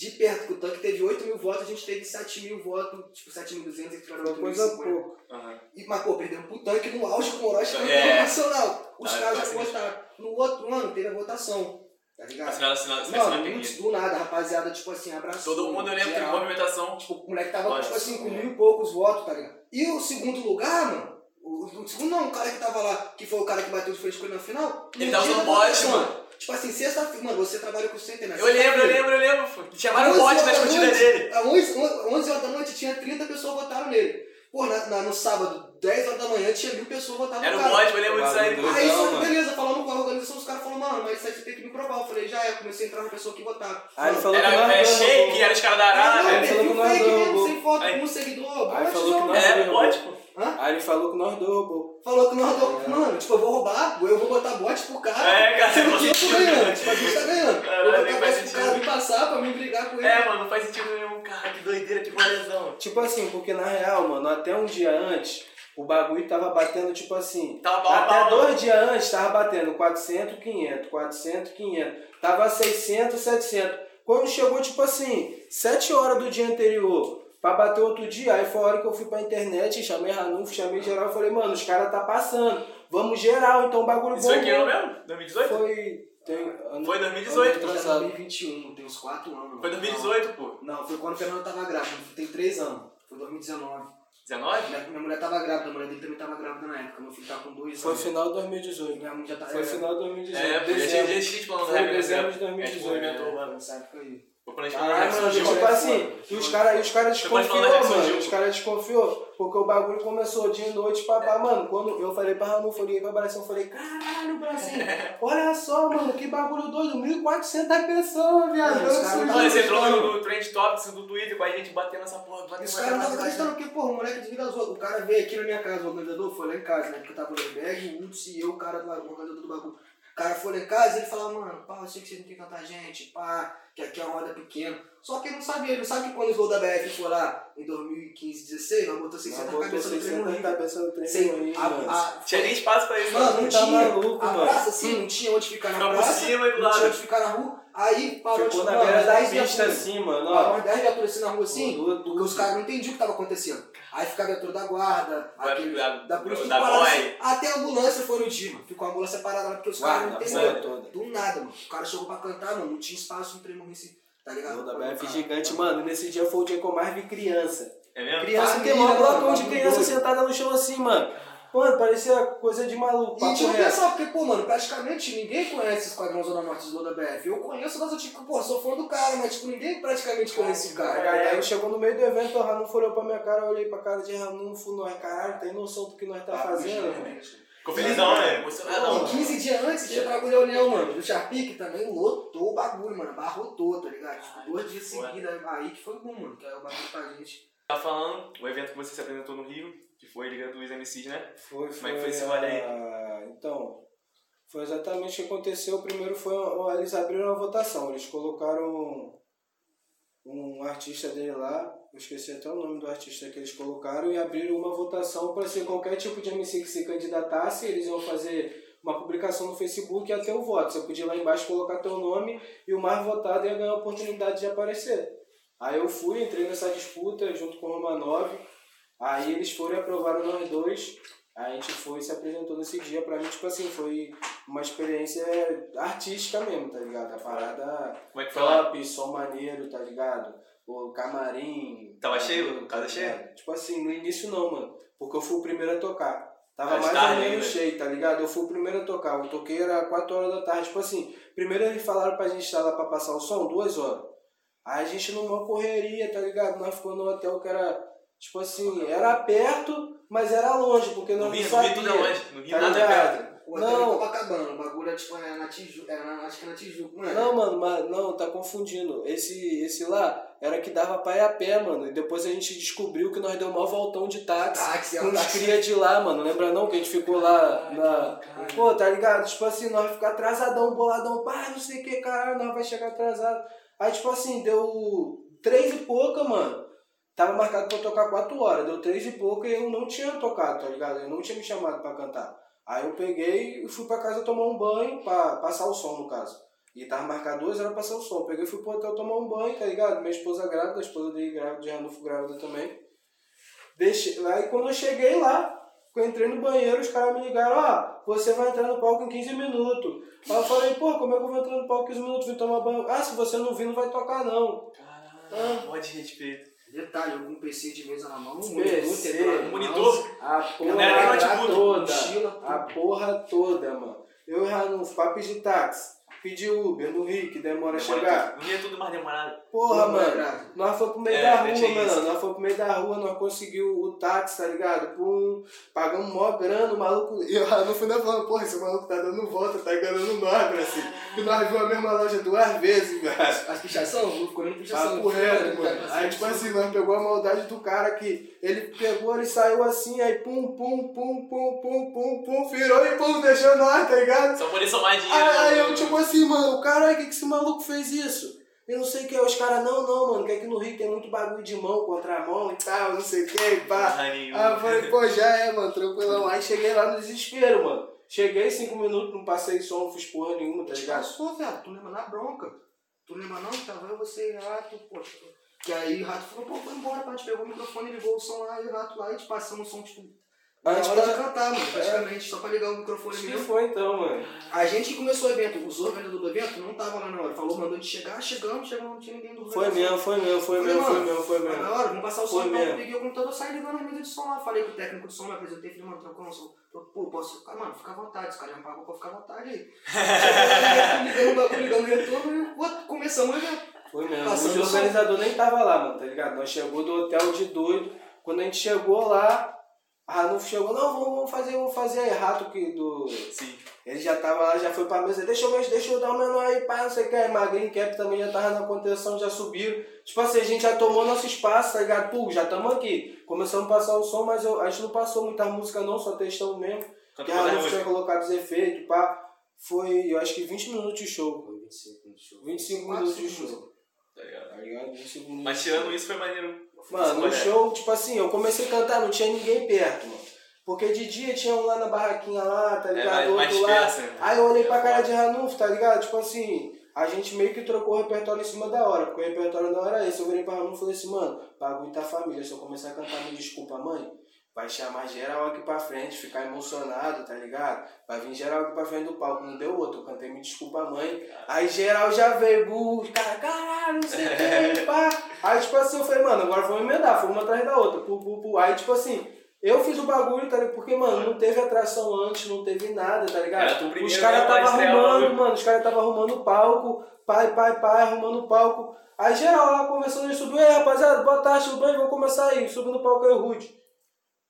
de perto, que o tanque teve 8 mil votos, a gente teve 7 mil votos, tipo 7.200 e tiveram 8
coisa pouco.
Uhum. E, mas, pô, perdemos pro tanque no auge com o Orochi campeão é. nacional. Os ah, caras já votaram. No outro ano teve a votação. Tá ligado?
Assinado, assinado,
Mano, muitos do nada, rapaziada, tipo assim, abraçou.
Todo mundo, eu lembro, teve movimentação.
Tipo, o moleque tava, Nossa, tipo assim, com mil e poucos votos, tá ligado? E o segundo lugar, mano, o, o, segundo não, o cara que tava lá, que foi o cara que bateu de frente com ele na final.
Ele tava no bote, mano.
Tipo assim, sexta-feira, mano, você trabalha com o Center, né?
Eu lembro, eu lembro, eu lembro. Chamaram o bote na escondida dele.
Às 11, 11 horas da noite tinha 30 pessoas votaram nele. Pô, na, na, no sábado, 10 horas da manhã, tinha mil pessoas votando
Era no cara. Era o bot, eu lembro disso aí.
Aí, só que beleza, falando com a organização, os caras falaram, mano, mas isso aí você tem que me provar. Eu falei, já é, comecei a entrar na pessoa que votar.
Aí
ele
falou
era,
que
era,
é
shake, era os caras da Arábia.
Aí ele falou que nós
dois Sem foto, com um seguidor.
Aí falou que nós
É, pô.
Hã? Aí ele falou que nós dois roubou.
Falou que nós dois, é. mano, tipo, eu vou roubar, eu vou botar bot pro cara.
É, cara,
que eu tô ganhando, tipo, a gente tá ganhando. eu vou botar bot pro cara me passar pra me brigar com ele.
É, mano, não faz sentido nenhum, cara, que doideira, que rolezão.
Tipo assim, porque na real, mano, até um dia antes, o bagulho tava batendo, tipo assim.
Tava bom,
até dois dias antes tava batendo 400, 500, 400, 500. Tava 600, 700. Quando chegou, tipo assim, 7 horas do dia anterior, pra bater outro dia, aí foi a hora que eu fui pra internet, chamei Ranulfo, chamei geral e falei, mano, os caras tá passando. Vamos geral, então o bagulho
Isso foi que ano mesmo? 2018?
Foi. Tem, ano,
foi 2018,
ano, 2021, tem uns 4 anos.
Foi 2018, pô.
Não, foi quando o Fernando tava grávida, tem 3 anos. Foi 2019.
19?
Minha, minha mulher tava grávida, a mulher dele também tava grávida na época. Meu filho tá com 2 anos.
Foi final de 2018.
Minha mulher já tá.
Foi
é,
final de 2018.
É, porque a gente falando
Foi dezembro de 2018.
Nessa época aí.
Caralho, mano,
surgiu.
tipo assim, e os caras os cara desconfiou,
que
mano. Os caras desconfiou, porque o bagulho começou dia e noite, papá, mano. Quando eu falei pra Ramon, eu liguei pra Brasil, eu falei, caralho, Brasil, <laughs> olha só, mano, que bagulho doido, 1.400 pessoas, viado.
Mano,
você entrou no, no Trend Topics do Twitter com a gente batendo essa porra.
Os caras não acreditando porque, porra, o moleque desliga as outras. O cara veio aqui na minha casa, o organizador foi lá em casa, né? Porque eu tava no bag, o Hudson e eu, o cara do o organizador do bagulho. O cara foi lá em casa e ele falou, mano, pá, eu sei que você não tem tanta gente, pá, que aqui é uma roda pequena. Só que ele não sabia, ele não sabe que quando os gols da BF foi lá em 2015, 16, nós botou 600 na cabeça do
600
trem
na cabeça do
Tinha nem espaço pra isso.
Mano, não
Tá
tinha.
maluco,
a
mano.
praça, assim, não tinha onde ficar na
Ficava
praça.
cima
não
lado.
tinha onde ficar na rua. Aí parou,
Ficou
tipo,
na beira da
10
pista
viaturas.
assim, mano,
Parou
ó.
umas 10 viaturas assim na rua assim, porque os caras não entendiam o que estava acontecendo. Aí ficava a viatura da guarda,
Vai-
aquele,
da-
da polícia,
da boy.
assim. Até a ambulância foi no dia, mano. Ficou a ambulância parada lá porque os caras não entenderam.
toda.
Do nada, mano. O cara chegou pra cantar, mano. Não tinha espaço no trem morresse, tá ligado?
O da BF gigante, mano. Nesse dia foi o dia que eu mais vi criança.
É mesmo?
Criança tem um blocão de criança sentada no chão assim, mano. Mano, parecia coisa de maluco.
E tipo,
reto.
pensar, porque, pô, mano, praticamente ninguém conhece o Esquadrão Zona Norte do da BF. Eu conheço das tipo, pô, sou fã do cara, mas tipo, ninguém praticamente conhece o cara.
Aí, aí chegou no meio do evento, o Ranulfo olhou pra minha cara, eu olhei pra cara de Ranulfo, nós, caralho, tem noção do que nós tá fazendo? mano?
Ficou felizão, né?
E
Emocionadão.
15 dias antes tinha bagulho da União, mano. Do Sharpie, que também lotou o bagulho, mano. Barrotou, tá ligado? Tipo, dois dias seguidos aí que foi bom, mano. Que é o bagulho pra gente.
Tá falando o evento que você se apresentou no Rio, que foi Liga dos MCs, né?
Foi,
Como é que foi esse rolê aí?
a- Então, foi exatamente o que aconteceu. O primeiro foi, eles abriram a votação, eles colocaram um artista dele lá, eu esqueci até o nome do artista que eles colocaram, e abriram uma votação para ser qualquer tipo de MC que se candidatasse, eles iam fazer uma publicação no Facebook e ter o voto. Você podia ir lá embaixo colocar teu nome e o mais votado ia ganhar a oportunidade de aparecer. Aí eu fui, entrei nessa disputa junto com o Romanov, aí eles foram e aprovaram nós dois, a gente foi e se apresentou nesse dia. Pra mim, tipo assim, foi uma experiência artística mesmo, tá ligado? A parada
Como é que foi lá?
top, som maneiro, tá ligado? O camarim.
Tava
tá
cheio? Casa cheia?
Tipo assim, no início não, mano. Porque eu fui o primeiro a tocar. Tava
Mais
mais
tarde
ou menos
ainda.
cheio, tá ligado? Eu fui o primeiro a tocar. Eu toquei era 4 horas da tarde. Tipo assim, primeiro eles falaram pra gente estar lá pra passar o som, 2 horas. Aí a gente numa correria, tá ligado? Nós ficamos no hotel que era, tipo assim, era perto, mas era longe, porque nós não
no Rio
sabia.
tudo é longe. No Rio
Tá
nada é perto.
O hotel
Não.
Copacabana, o bagulho é tipo, é na Tijuca, é na, acho que é na Tijuca, mano.
Não, mano, mas não, tá confundindo. Esse, esse lá era que dava pra ir a pé, mano. E depois a gente descobriu que nós deu um maior voltão de táxi.
Táxi, é
com
um
os
táxi.
cria de lá, mano. Lembra não que a gente ficou lá na. Pô, tá ligado? Tipo assim, nós ficamos atrasadão, boladão, pá, não sei o que, caralho, nós vai chegar atrasado. Aí, tipo assim, deu três e pouca, mano. Tava marcado pra eu tocar quatro horas, deu três e pouca e eu não tinha tocado, tá ligado? Eu não tinha me chamado pra cantar. Aí eu peguei e fui pra casa tomar um banho, pra passar o som, no caso. E tava marcado duas horas pra passar o som. Peguei e fui pro hotel tomar um banho, tá ligado? Minha esposa grávida, a esposa dele grávida, de Ranulfo grávida também. Deixei, aí quando eu cheguei lá, eu entrei no banheiro, os caras me ligaram, ó, você vai entrar no palco em 15 minutos. Aí eu falei, pô, como é que eu vou entrar no palco em 15 minutos? Vim tomar banho. Ah, se você não vir, não vai tocar não.
Caralho, pode de respeito.
Detalhe, eu com um PC de mesa na mão, um
PC,
teclado,
um monitor.
A
Não era
porra
notebook,
toda.
mochila,
A porra toda, mano. Eu já não papo de táxi. Pedi Uber no Rio, que demora a chegar.
No Rio é tudo mais demorado.
Porra,
Tudo
mano.
grave.
Nós fomos pro meio
É,
da rua,
tinha isso.
mano. Nós fomos pro meio da rua, nós conseguimos o táxi, tá ligado? Pum, pagamos mó grana, o maluco. E eu no final falando, porra, esse maluco tá dando volta, tá enganando nós, Brasil. E nós vimos a mesma loja duas vezes, velho.
As pichação, eu ficou nem pichação.
Papo reto, mano. Aí, tipo assim, nós pegou a maldade do cara que ele pegou, ele saiu assim, aí pum, pum, pum, pum, pum, pum, pum, virou e pum, deixou nós, tá ligado?
Só poder somar dinheiro.
Aí, aí
né?
eu, tipo assim, mano, caralho, que que esse maluco fez isso? Eu não sei o que, os caras, não, não, mano, que aqui no Rio tem muito bagulho de mão contra mão e tal, não sei o que, e pá. Aí eu falei, pô, já é, mano, tranquilão. Aí cheguei lá no desespero, mano. Cheguei cinco minutos, não passei som, não fiz porra nenhuma, tá ligado?
Passou, velho, tu lembra na bronca. Tu lembra não? Tava eu, você e Rato, poxa. Que aí o Rato falou, pô, foi embora, pá, a gente pegou o microfone, ligou o som lá, e o Rato lá, e te passamos o som, tipo, a gente hora de cantar, mano, praticamente, só pra ligar o microfone
Acho
mesmo.
que foi então, mano.
A gente que começou o evento, os organizadores do evento não estavam lá na hora. Falou, mandou de chegar, chegamos, chegamos, não tinha ninguém do
Foi mesmo, foi mesmo, foi mesmo, foi mesmo, foi mesmo.
Na hora, vamos passar o som, então, eu peguei o computador, saí ligando a mesa de som lá. Falei com o técnico de som, me apresentei, falei, mano, trocou um som. Pô, posso ficar? Mano, fica à vontade, esse cara já me pagou pra ficar à vontade aí. Chegou lá, ligando o ligando o retorno, e começamos o evento.
Foi mesmo.
Passando
o organizador nem tava lá, mano, tá ligado? Nós chegou do hotel de doido. Quando a gente chegou lá, a Ranulfo chegou, não, vamos, fazer, vamos fazer aí, rato que do.
Sim.
Ele já tava lá, já foi pra mesa, deixa eu ver, deixa eu dar um menor aí, pá, não sei o que. Aí Magrinho Cap também já tava na contenção, já subiram. Tipo assim, a gente já tomou nosso espaço, tá ligado? Pô, já tamo aqui. Começamos a passar o som, mas eu, a gente não passou muita música não, só testamos mesmo. Que
Cantou
a Ranulfo tinha colocado os efeitos, pá. Foi, eu acho que 20 minutos de show.
Foi 25 minutos de show.
25
Quatro,
minutos de show.
Tá ligado?
Tá ligado? 25 minutos.
Mas tirando isso, foi maneiro.
Mano, no
Olha,
show, tipo assim, eu comecei a cantar, não tinha ninguém perto, mano. Porque de dia tinha um lá na barraquinha lá, tá
É,
ligado?
mais, mais
Outro lá.
dispersa. né?
Aí eu olhei pra
É
cara de Ranulfo, tá ligado? Tipo assim, a gente meio que trocou o repertório em cima da hora, porque o repertório não era esse. Eu virei pra Ranulfo e falei assim, mano, bagulho tá família, se eu começar a cantar Me Desculpa Mãe, vai chamar geral aqui pra frente, ficar emocionado, tá ligado? Vai vir geral aqui pra frente do palco, não deu outro, eu cantei Me Desculpa Mãe. Aí geral já veio, burro, cara, caralho, não sei o que, <laughs> pá. Aí tipo assim, eu falei, mano, agora vamos emendar, foi uma atrás da outra, pu, pu, pu. Aí tipo assim, eu fiz o bagulho, tá ligado? Porque, mano, não teve atração antes, não teve nada, tá ligado?
Primeiro,
Os caras
né,
tava
o
arrumando, mano, os caras tava arrumando o palco, pai, pai, pai, arrumando o palco. Aí geral lá conversando, subiu, ei rapaziada, boa tarde, tudo bem? Vamos começar aí. Subiu no palco aí o Rude.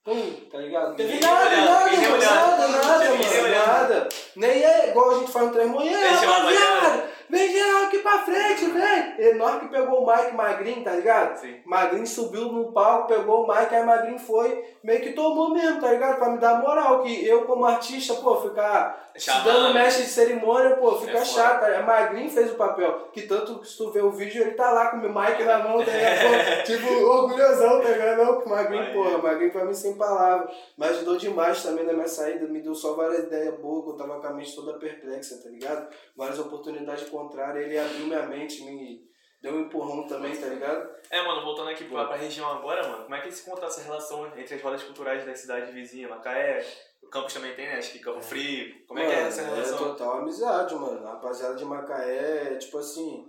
Pum, tá ligado? Teve nada, nada, nada, nada,
olhando.
nada. Nem é igual a gente faz no aí,
Deixa eu
rapaziada, vem geral aqui pra frente, vem. Hora que pegou o Mike Magrinho, tá ligado?
Sim.
Magrinho subiu no palco, pegou o Mike, aí Magrinho foi, meio que tomou mesmo, tá ligado? Pra me dar moral, que eu como artista, pô, ficar
Chamando.
dando mestre de cerimônia, pô, fica
É
chato. tá ligado? Magrinho fez o papel, que tanto que se tu vê o vídeo, ele tá lá com o Mike na mão, tá ligado? <laughs> Tipo, orgulhosão, tá ligado? Não, que Magrinho, porra, Magrinho pra mim sem palavras. Mas ajudou demais também na minha saída, me deu só várias ideias boas, eu tava com a mente toda perplexa, tá ligado? Várias oportunidades contrárias, ele abriu minha mente, me deu um empurrão também, tá ligado?
É, mano, voltando aqui pra, pra região agora, mano, como é que se conta essa relação entre as rodas culturais da cidade vizinha, Macaé? O campus também tem, né? Acho que Campo Frio. Como é que é
Mano,
essa relação?
total amizade, mano. A rapaziada de Macaé, tipo assim,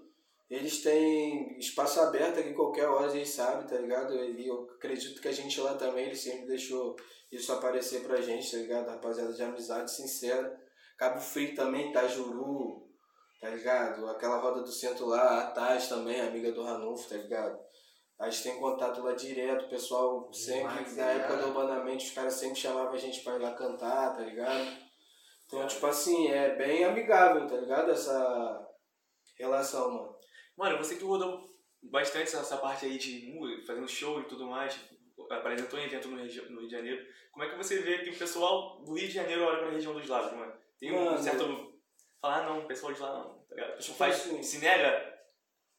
eles têm espaço aberto aqui qualquer hora, eles sabem, tá ligado? E eu acredito que a gente lá também, ele sempre deixou isso aparecer pra gente, tá ligado? Rapaziada de amizade sincera. Cabo Frio também, Itajuru, tá ligado? Aquela roda do centro lá, a Taz também, amiga do Ranulfo, tá ligado? A gente tem contato lá direto, o pessoal sempre,
Demais,
na
tá
época do Urbanamente, os caras sempre chamavam a gente pra ir lá cantar, tá ligado? Então, tipo assim, é bem amigável, tá ligado? Essa relação, mano.
Mano, você que rodou bastante essa, essa parte aí de mu- fazendo show e tudo mais, apresentou em evento no, Rio- no Rio de Janeiro. Como é que você vê que o pessoal do Rio de Janeiro olha pra região dos lagos, mano? Tem um
Mano.
certo. Falar, ah, não, o pessoal de lá não, tá ligado? O pessoal faz,
assim.
se nega.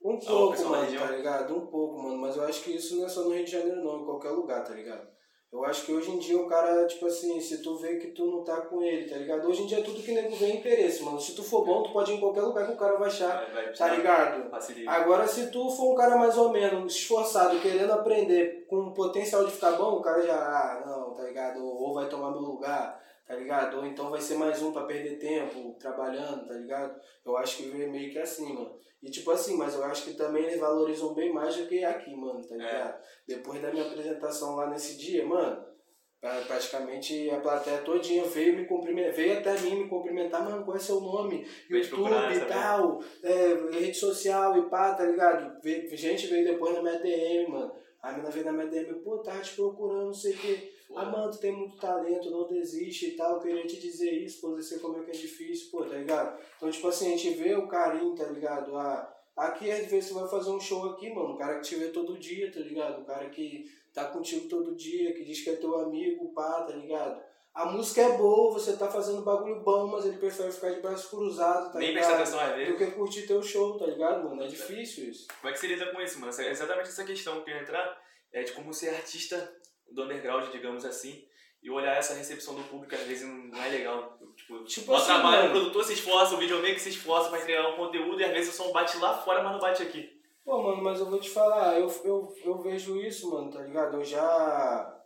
Um
o
pouco, mano, tá ligado? Um pouco, mano. Mas eu acho que isso não é só no Rio de Janeiro, não. Em qualquer lugar, tá ligado? Eu acho que hoje em dia o cara, tipo assim, se tu vê que tu não tá com ele, tá ligado? Hoje em dia tudo que nego vê é interesse, mano. Se tu for bom, tu pode ir em qualquer lugar que o cara vai achar,
vai, vai,
tá ligado?
Facilita.
Agora, se tu for um cara mais ou menos esforçado, querendo aprender, com potencial de ficar bom, o cara já, ah, não, tá ligado? Ou vai tomar meu lugar, tá ligado? Ou então vai ser mais um pra perder tempo, trabalhando, tá ligado? Eu acho que é meio que assim, mano. E tipo assim, mas eu acho que também eles valorizam bem mais do que aqui, mano, tá ligado? Depois da minha apresentação lá nesse dia, mano, pra- praticamente a plateia todinha veio me cumprimentar, veio até mim me cumprimentar, mano, qual é seu nome? YouTube e tal, é, rede social e pá, tá ligado? Gente veio depois na minha DM, mano. A mina veio na minha DM, pô, tava te procurando, não sei o quê. Ah, mano, tu tem muito talento, não desiste e tal. Eu queria te dizer isso, pô, você como é que é difícil, pô, tá ligado? Então, tipo assim, a gente vê o carinho, tá ligado? Ah, aqui, às vezes, você vai fazer um show aqui, mano, o cara que te vê todo dia, tá ligado? O cara que tá contigo todo dia, que diz que é teu amigo, pá, tá ligado? A música é boa, você tá fazendo bagulho bom, mas ele prefere ficar de braço cruzado, tá
Nem
ligado?
presta atenção às
do
vezes.
que curtir teu show, tá ligado, mano? É difícil isso.
Como é que você lida com isso, mano? Essa- Exatamente essa questão que eu ia entrar é de como ser artista do underground, digamos assim, e olhar essa recepção do público às vezes não é legal. Tipo, tipo o assim, trabalho, o produtor se esforça, o videomaker se esforça pra criar um conteúdo e às vezes o som bate lá fora, mas não bate aqui.
Pô, mano, mas eu vou te falar, eu, eu, eu vejo isso, mano, tá ligado? Eu já.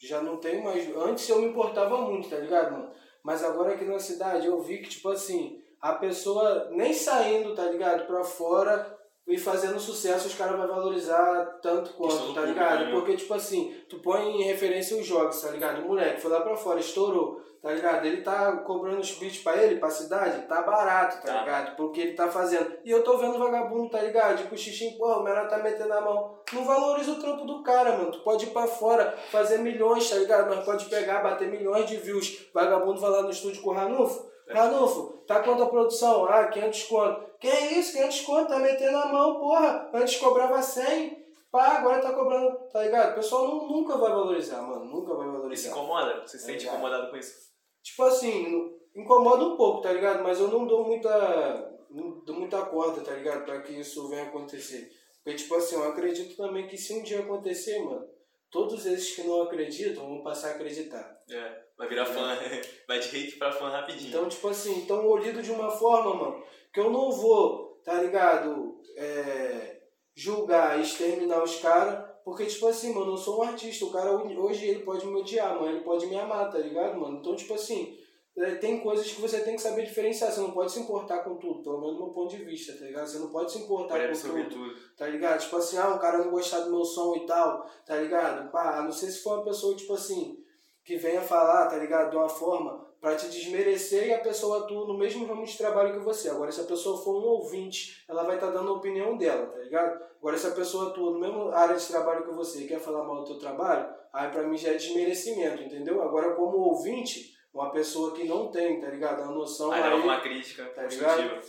Já não tenho mais. Antes eu me importava muito, tá ligado, mano? Mas agora aqui na cidade eu vi que, tipo assim, a pessoa nem saindo, tá ligado, pra fora e fazendo sucesso, os caras vão valorizar tanto quanto, tá ligado? Né? Porque, tipo assim, tu põe em referência os jogos, tá ligado? O moleque foi lá pra fora, estourou tá ligado? Ele tá cobrando os beats pra ele, pra cidade, tá barato, tá, tá. ligado? Porque ele tá fazendo. E eu tô vendo vagabundo, tá ligado? Tipo, o xixi, pô, o menor tá metendo a mão. Não valoriza o trampo do cara, mano. Tu pode ir pra fora, fazer milhões, tá ligado? Mas pode pegar, bater milhões de views. Vagabundo vai lá no estúdio com o Ranulfo. Ranulfo, tá quanto a produção? Ah, 500 conto. Que isso, 500 conto? Tá metendo a mão, porra. Antes cobrava 100. Pá, agora tá cobrando, tá ligado? O pessoal nunca vai valorizar, mano. Nunca vai valorizar.
E se incomoda? Você se tá sente incomodado com isso?
Tipo assim, incomoda um pouco, tá ligado? Mas eu não dou muita. Não dou muita corda, tá ligado? Pra que isso venha acontecer. Porque, tipo assim, eu acredito também que se um dia acontecer, mano, todos esses que não acreditam vão passar a acreditar.
É, vai virar fã, <laughs> vai de hate pra fã rapidinho.
Então, tipo assim, então eu lido de uma forma, mano, que eu não vou, tá ligado? É, julgar exterminar os caras, porque, tipo assim, mano, eu sou um artista. O cara hoje ele pode me odiar, mano. Ele pode me amar, tá ligado, mano? Então, tipo assim, é, tem coisas que você tem que saber diferenciar. Você não pode se importar com tudo, pelo menos do meu ponto de vista, tá ligado? Você não pode se importar com tudo, tudo, tá ligado? Tipo assim, ah, o cara não gostar do meu som e tal, tá ligado? Pá, não ser se for uma pessoa, tipo assim, que venha falar, tá ligado? De uma forma para te desmerecer e a pessoa atua no mesmo ramo de trabalho que você. Agora, se a pessoa for um ouvinte, ela vai estar tá dando a opinião dela, tá ligado? Agora, se a pessoa atua no mesmo área de trabalho que você e quer falar mal do teu trabalho, aí para mim já é desmerecimento, entendeu? Agora, como ouvinte, uma pessoa que não tem, tá ligado? A noção
aí... Aí uma crítica tá construtiva.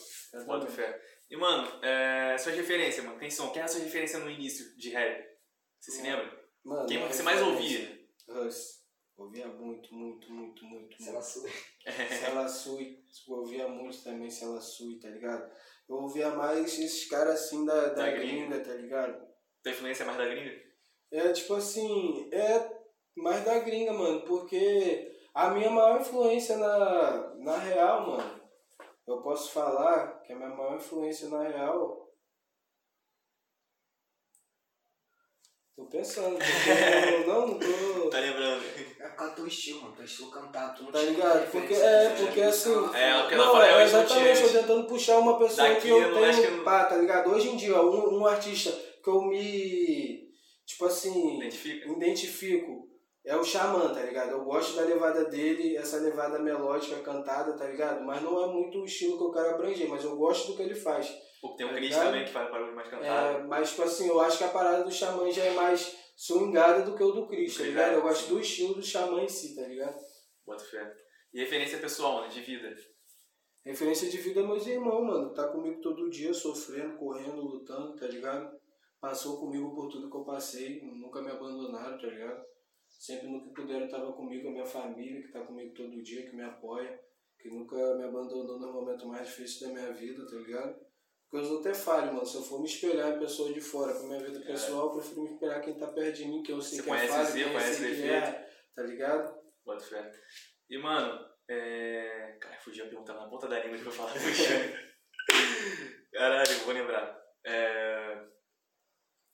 Bota fé. E, mano, é, suas referências, mano, quem são? Quem é a sua referência no início de rap? Você se lembra? Mano, quem você mais ouvia?
Russ. Ouvia muito, muito, muito, muito. Sela Sui. <laughs> Sela Sui. Ouvia muito também Sela Sui, tá ligado? Eu ouvia mais esses caras assim da, da, da gringa, gringa, tá ligado?
Tua influência é mais da gringa?
É, tipo assim, é mais da gringa, mano, porque a minha maior influência na, na real, mano, eu posso falar que a minha maior influência na real Tô pensando, porque não, não tô. <laughs>
Tá lembrando?
É por causa do teu estilo, mano. Teu estilo cantar, tu não
Tá ligado? Porque, é, porque assim.
É,
o
que ela fala
é Exatamente, tô tentando puxar uma pessoa que eu tenho. Que Pá, tá ligado? Hoje em dia, um, um artista que eu me. Tipo assim.
Identifica.
Identifico. É o Xamã, tá ligado? Eu gosto da levada dele, essa levada melódica, cantada, tá ligado? Mas não é muito o estilo que eu quero abranger, mas eu gosto do que ele faz.
Porque tem o Cris também que faz barulho mais cantado.
É, mas, tipo assim, eu acho que a parada do Xamã já é mais swingada do que o do Cris, tá ligado? Eu gosto do estilo do Xamã em si, tá ligado?
Bota fé. E referência pessoal, mano, de vida?
Referência de vida é meus irmãos, mano. Tá comigo todo dia, sofrendo, correndo, lutando, tá ligado? Passou comigo por tudo que eu passei, nunca me abandonaram, tá ligado? Sempre no que puderam tava comigo, a minha família, que tá comigo todo dia, que me apoia, que nunca me abandonou no momento mais difícil da minha vida, tá ligado? Porque eu sou até falho, mano. Se eu for me espelhar em pessoa de fora pra minha vida pessoal, eu prefiro me espelhar quem tá perto de mim, que eu sei
Você
que
é
falho,
que conhece o
que é, tá ligado?
Bota fé. E, mano, é... Cara, fugi a pergunta na ponta da língua que eu falar. Fugi. <laughs> Caralho, vou lembrar. É...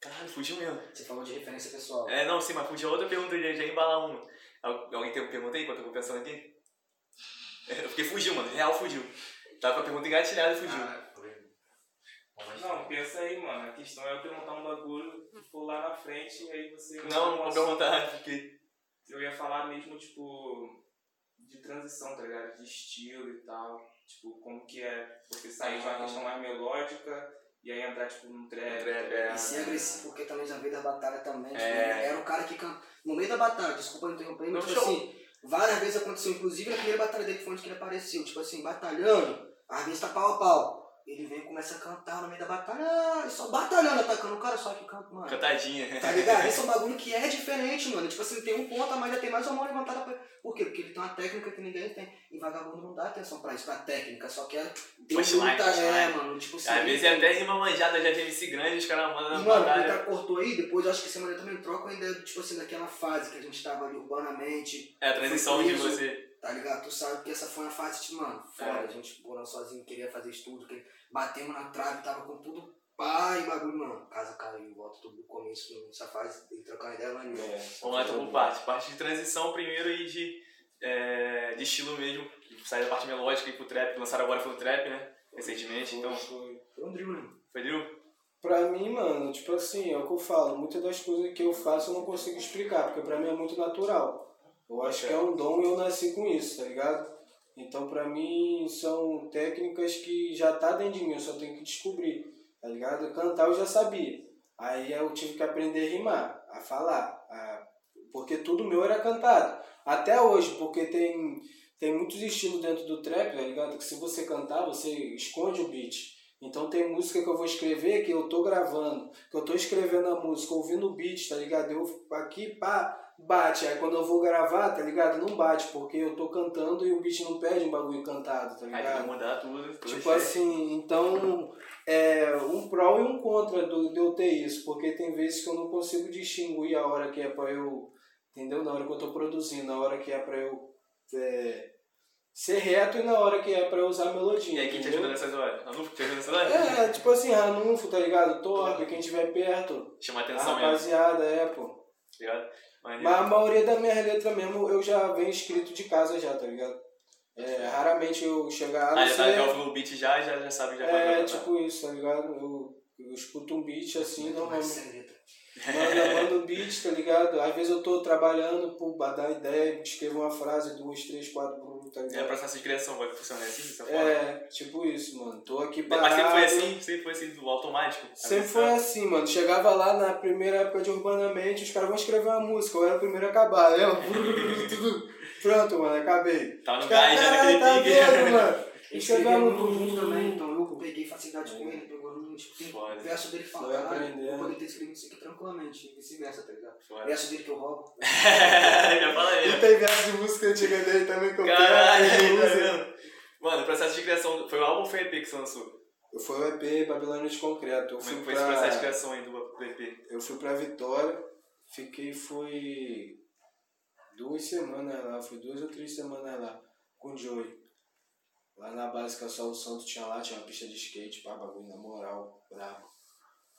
Caralho, fugiu mesmo.
Você falou de referência pessoal.
É, não, sim, mas fugiu outra pergunta, já, já embalar uma. Alguém tem uma pergunta aí enquanto eu tô pensando aqui? <laughs> É, porque fugiu, mano. Real fugiu. Tava com a pergunta engatilhada e fugiu. Ah,
não, pensa aí, mano. A questão é eu perguntar um bagulho, tipo, lá na frente, e aí você.
Não, não perguntar, porque.
Eu ia falar mesmo, tipo, de transição, tá ligado? De estilo e tal. Tipo, como que é você sair de uma questão mais melódica e aí entrar, tipo, num trap. trap
é. E ser agressivo, porque também já veio da batalha também. Tipo, é. era o cara que canta. No meio da batalha, desculpa interromper, mas, tipo show. assim, várias vezes aconteceu, inclusive na primeira batalha dele foi onde que ele apareceu, tipo assim, batalhando, às vezes tá pau a pau. Ele vem e começa a cantar no meio da batalha, e só batalhando, atacando o cara, só que canta, mano.
Cantadinha.
Tá ligado? Esse é um <laughs> bagulho que é diferente, mano. Tipo assim, tem um ponto, mas já tem mais uma mão levantada pra. Por quê? Porque ele tem uma técnica que ninguém tem. E vagabundo não dá atenção pra isso, pra técnica, só quer.
Tem muita,
é, mano. Tipo
assim. Às vezes é até rima manjada já de MC grande, os caras mandam.
E, mano, o cara cortou aí, depois eu acho que semana também troca a ideia, tipo assim, daquela fase que a gente tava ali urbanamente.
É, a transição de você.
Tá ligado? Tu sabe que essa foi uma fase, tipo, mano, fora, é. a gente morando sozinho, queria fazer estudo, que batemos na trave, tava com tudo pá e bagulho, mano. Casa caiu, volta tudo do começo, nessa fase, tem que trocar ideia lá nisso. É,
Vamos lá então por parte. Parte de transição primeiro e de, é, de estilo mesmo. Sair da parte melódica e pro trap, lançaram agora foi o trap, né? Recentemente,
foi,
então.
Foi, foi um drill?
Foi drill?
Pra mim, mano, tipo assim, é o que eu falo, muitas das coisas que eu faço eu não consigo explicar, porque pra mim é muito natural. Eu acho que é um dom e eu nasci com isso, tá ligado? Então, pra mim, são técnicas que já tá dentro de mim, eu só tenho que descobrir, tá ligado? Cantar eu já sabia. Aí eu tive que aprender a rimar, a falar, a... porque tudo meu era cantado. Até hoje, porque tem, tem muitos estilos dentro do trap, tá ligado? Que se você cantar, você esconde o beat. Então tem música que eu vou escrever que eu tô gravando, que eu tô escrevendo a música, ouvindo o beat, tá ligado? Eu aqui, pá, bate. Aí quando eu vou gravar, tá ligado? Não bate, porque eu tô cantando e o beat não pede um bagulho cantado, tá ligado?
Aí mudar tudo.
Tipo assim, então é um pró e um contra do, de eu ter isso, porque tem vezes que eu não consigo distinguir a hora que é pra eu. Entendeu? Na hora que eu tô produzindo, na hora que é pra eu. É, ser reto e na hora que é pra usar melodia.
E aí quem te ajuda nessas horas? Ranulfo te ajuda nessas horas?
É, tipo assim, Ranulfo, tá ligado? Torque, quem estiver perto.
Chama atenção
a rapaziada, mesmo. é, pô.
Tá ligado?
Mas a maioria das minhas letras mesmo eu já venho escrito de casa já, tá ligado? É, raramente eu chegar.
Ah, já tá ouvindo o beat já, já, já sabe já
É, tipo isso, tá ligado? Eu, eu escuto um beat assim, normalmente. Manda, manda um beat, tá ligado? Às vezes eu tô trabalhando, pô, dar ideia, escrevo uma frase, duas, três, quatro, tá ligado?
É processo de criação, vai funcionar assim,
forma? É, tipo isso, mano. Tô aqui parado.
Mas sempre foi assim? Sempre foi assim, do automático?
Sempre foi assim, mano. Chegava lá na primeira época de Urbanamente, os caras vão escrever uma música, eu era o primeiro a acabar, né? <laughs> Pronto, mano, acabei.
Tá no gás já naquele
tá pique. mano.
Escrevemos também, então eu peguei facilidade com ele, pegou no tipo, tem o verso dele fala, eu poderia ter escrito isso aqui tranquilamente, vice-versa, tá ligado? Foda. Verso dele que eu roubo. <laughs>
Já fala aí.
E tem verso de música antiga dele também que eu
Caralho, tá Mano, o processo de criação, foi o álbum ou foi o EP que você lançou?
Foi o EP Babilônia de Concreto. Eu
Como
fui
foi
pra...
esse processo de criação aí do EP?
Eu fui pra Vitória, fiquei, foi duas semanas lá, foi duas ou três semanas lá, com o Joey. Lá na base que a Sol Santo tinha lá, tinha uma pista de skate, pá, bagulho na moral, brabo.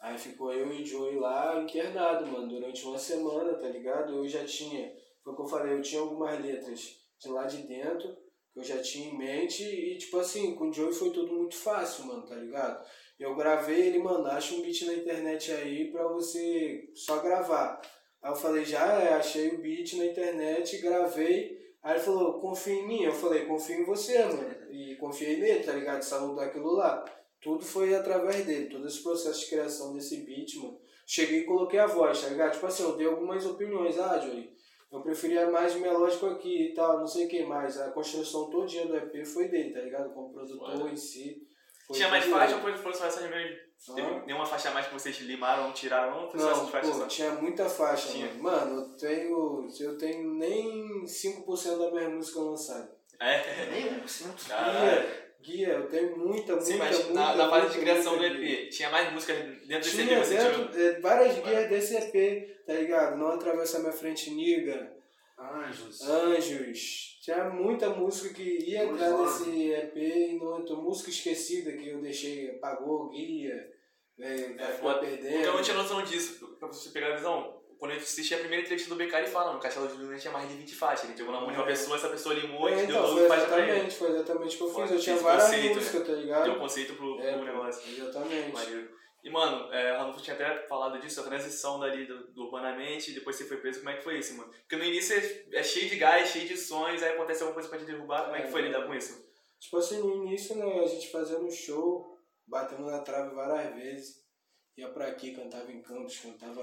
Aí ficou eu e o Joey lá internado, mano, durante uma semana, tá ligado? Eu já tinha, foi o que eu falei, eu tinha algumas letras de lá de dentro, que eu já tinha em mente, e tipo assim, com o Joey foi tudo muito fácil, mano, tá ligado? Eu gravei ele, mano, acha um beat na internet aí pra você só gravar. Aí eu falei, já é, achei o beat na internet, gravei. Aí ele falou, confia em mim. Eu falei, confio em você, mano. E confiei nele, tá ligado? Saúde daquilo lá. Tudo foi através dele, todo esse processo de criação desse beat, mano. Cheguei e coloquei a voz, tá ligado? Tipo assim, eu dei algumas opiniões. Ah, Joey, eu preferia mais melódico aqui e tal, não sei o que mais. A construção todinha do EP foi dele, tá ligado? Como produtor Foda. em si.
Tinha mais faixa ou foi só essa de Teve nenhuma faixa a mais que vocês limaram, tiraram, não?
Não, não pô, só? tinha muita faixa, tinha. mano. Mano, eu tenho, eu tenho nem 5% da minha música lançada.
É?
Nem 1%.
Guia, guia, eu tenho muita, muita, Sim, mas muita,
na,
na
fase de criação do EP, tinha mais músicas dentro
tinha
desse EP?
Dentro, tirou... É, várias guias desse EP, tá ligado? Não atravessa minha frente, niga.
Anjos.
Anjos. Tinha muita música que ia entrar nesse EP e não entrou. Música esquecida que eu deixei, apagou, guia. É,
é, foda. perdendo. Porque eu não tinha noção disso, pra você pegar a visão. Quando a gente assistia a primeira entrevista do BK, ele fala, no Castelo de Luna tinha mais de 20 faixas. Ele jogou na mão de uma pessoa, essa pessoa limou
é,
e
então,
deu
foi exatamente, foi exatamente o que eu fiz. Eu tinha várias conceito, músicas, né? tá ligado?
Deu conceito pro,
é,
pro negócio.
Exatamente.
Maneiro. E, mano, é, Ranulfo tinha até falado disso, a transição dali do, do Urbanamente, depois você foi preso, como é que foi isso, mano? Porque no início é, é cheio de gás, cheio de sonhos, aí acontece alguma coisa pra te derrubar, como é, que foi é. lidar com isso?
Tipo assim, no início, né, a gente fazendo show, batendo na trave várias vezes. Ia pra aqui, cantava em Campos, cantava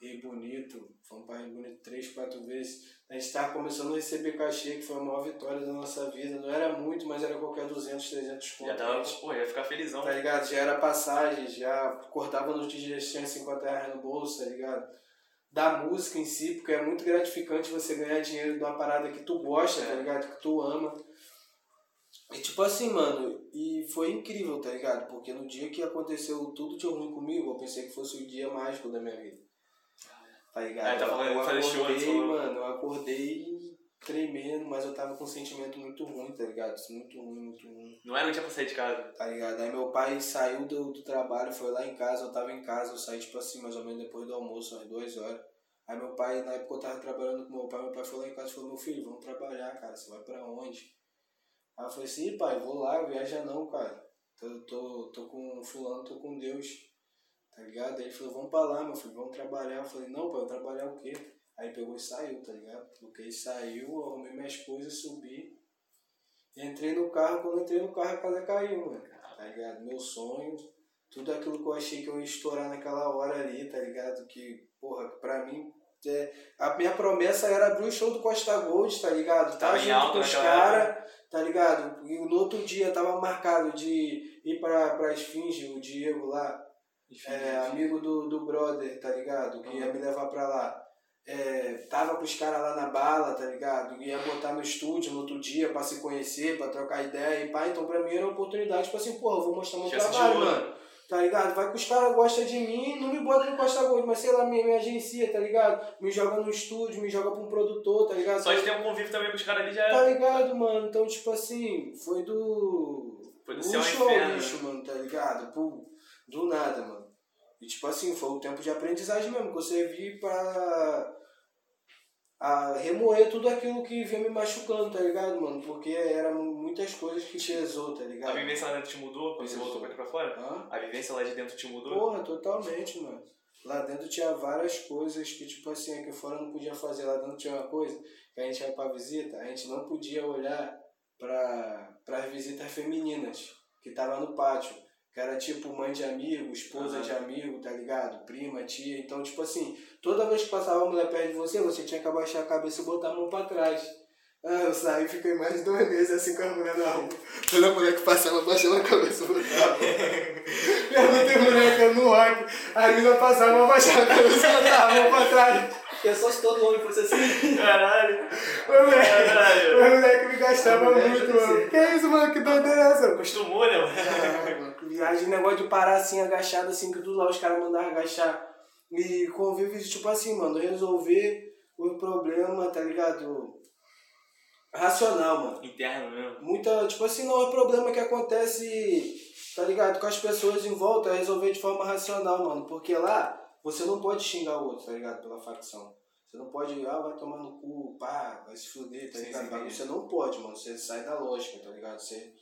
Rio Bonito, fomos pra Rio Bonito três, quatro vezes. A gente tava começando a receber cachê, que foi a maior vitória da nossa vida. Não era muito, mas era qualquer 200, 300
pontos. Já tava, pô, ia ficar felizão.
Tá ligado? Já era passagem, já acordava nos dias, tinha 50 reais no bolso, tá ligado? Da música em si, porque é muito gratificante você ganhar dinheiro de uma parada que tu gosta, tá é. tá ligado? Que tu ama. E tipo assim, mano, e foi incrível, tá ligado? Porque no dia que aconteceu tudo de ruim comigo, eu pensei que fosse o dia mágico da minha vida. Tá ligado?
É, tá falando, eu
acordei, show, mano, eu acordei tremendo, mas eu tava com um sentimento muito ruim, tá ligado? Muito ruim, muito ruim.
Não era um dia pra sair de casa.
Tá ligado? Aí meu pai saiu do, do trabalho, foi lá em casa, eu tava em casa, eu saí tipo assim, mais ou menos depois do almoço, às duas horas. Aí meu pai, na época eu tava trabalhando com meu pai, meu pai foi lá em casa e falou, meu filho, vamos trabalhar, cara, você vai pra onde? Aí eu falei assim, pai, vou lá, viaja não, cara. Tô, tô, tô com fulano, tô com Deus. Tá ligado? Aí ele falou, vamos pra lá, meu filho, vamos trabalhar. Eu falei, não, pai, eu trabalhar o quê? Aí pegou e saiu, tá ligado? Porque ele saiu, arrumei minhas coisas, subi. Entrei no carro, quando entrei no carro a casa caiu, mano. Tá ligado? Meu sonho, tudo aquilo que eu achei que eu ia estourar naquela hora ali, tá ligado? Que, porra, pra mim é, a minha promessa era abrir o show do Costa Gold, tá ligado? Tá junto com os caras, tá ligado? E no outro dia tava marcado de ir pra, pra Esfinge, o Diego lá, é, amigo do, do brother, tá ligado? Que ia me levar pra lá. É, tava com os caras lá na bala, tá ligado? Ia botar no estúdio no outro dia pra se conhecer, pra trocar ideia e pá. Então pra mim era uma oportunidade, tipo assim, pô, eu vou mostrar meu trabalho, mano. Tá ligado? Vai que os caras gostam de mim, não me bota no Costa Gold, mas sei lá, me, me agencia, tá ligado? Me joga no estúdio, me joga pra um produtor, tá ligado?
Só de ter um convívio também com os caras ali já
Tá ligado, mano? Então, tipo assim, foi do.
Foi do céu ao inferno.
lixo, mano, tá ligado? Pô, do nada, mano. E tipo assim, foi o tempo de aprendizagem mesmo, que eu servi pra a remoer tudo aquilo que vinha me machucando, tá ligado, mano? Porque eram muitas coisas que pesou, tá ligado?
A vivência lá dentro te mudou quando você voltou pra aqui pra fora? Hã? A vivência lá de dentro te mudou?
Porra, totalmente, mano. Lá dentro tinha várias coisas que, tipo assim, aqui fora não podia fazer. Lá dentro tinha uma coisa que a gente ia pra visita, a gente não podia olhar pra, as visitas femininas que tava no pátio que era tipo mãe de amigo, esposa uhum. de amigo, tá ligado? Prima, tia. Então, tipo assim, toda vez que passava uma mulher perto de você, você tinha que abaixar a cabeça e botar a mão pra trás. Ah, eu saí e fiquei mais de dois meses assim com a mulher na rua. Toda mulher que passava, abaixava a cabeça e botava. <laughs> Eu não tenho mulher no rock. A menina passava, abaixava a cabeça e botava a mão pra trás.
Eu só se todo homem fosse assim.
Caralho. <laughs>
O moleque, Caralho. o moleque me gastava muito, mano. Que isso, mano? Que doideira é essa?
Acostumou, né, mano?
Viagem, negócio de parar assim, agachado, assim, que tudo lá os caras mandavam agachar. E convive, tipo assim, mano, resolver o problema, tá ligado? Racional, mano.
Interno mesmo.
Muita, tipo assim, não é problema que acontece, tá ligado? Com as pessoas em volta, é resolver de forma racional, mano. Porque lá, você não pode xingar o outro, tá ligado? Pela facção. Você não pode, ah, vai tomar no cu, pá, vai se fuder, tá ligado? Sim, sim, você não pode, mano. Você sai da lógica, tá ligado? Você.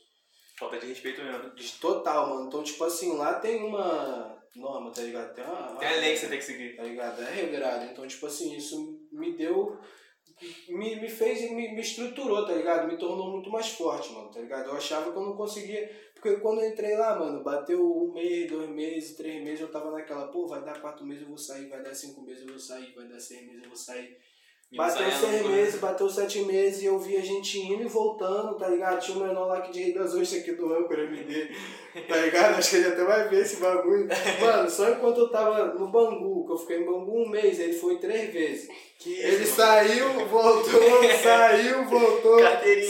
Falta de respeito mesmo.
Total, mano. Então, tipo assim, lá tem uma norma, tá ligado?
Tem uma. Tem a lei que você tem que seguir.
Tá ligado? É regrado. Então, tipo assim, isso me deu. Me, me fez, me, me estruturou, tá ligado? Me tornou muito mais forte, mano, tá ligado? Eu achava que eu não conseguia porque quando eu entrei lá, mano, bateu um mês, dois meses, três meses, eu tava naquela, pô, vai dar quatro meses, eu vou sair, vai dar cinco meses, eu vou sair, vai dar seis meses, eu vou sair. Bateu seis meses, bateu sete meses e eu vi a gente indo e voltando, tá ligado? Tinha um menor lá que de Rei das Ostras aqui do Âncora MD, tá ligado? Acho que ele até vai ver esse bagulho. Mano, só enquanto eu tava no Bangu, que eu fiquei em Bangu um mês, ele foi três vezes. Que ele saiu, voltou, <laughs> saiu, voltou,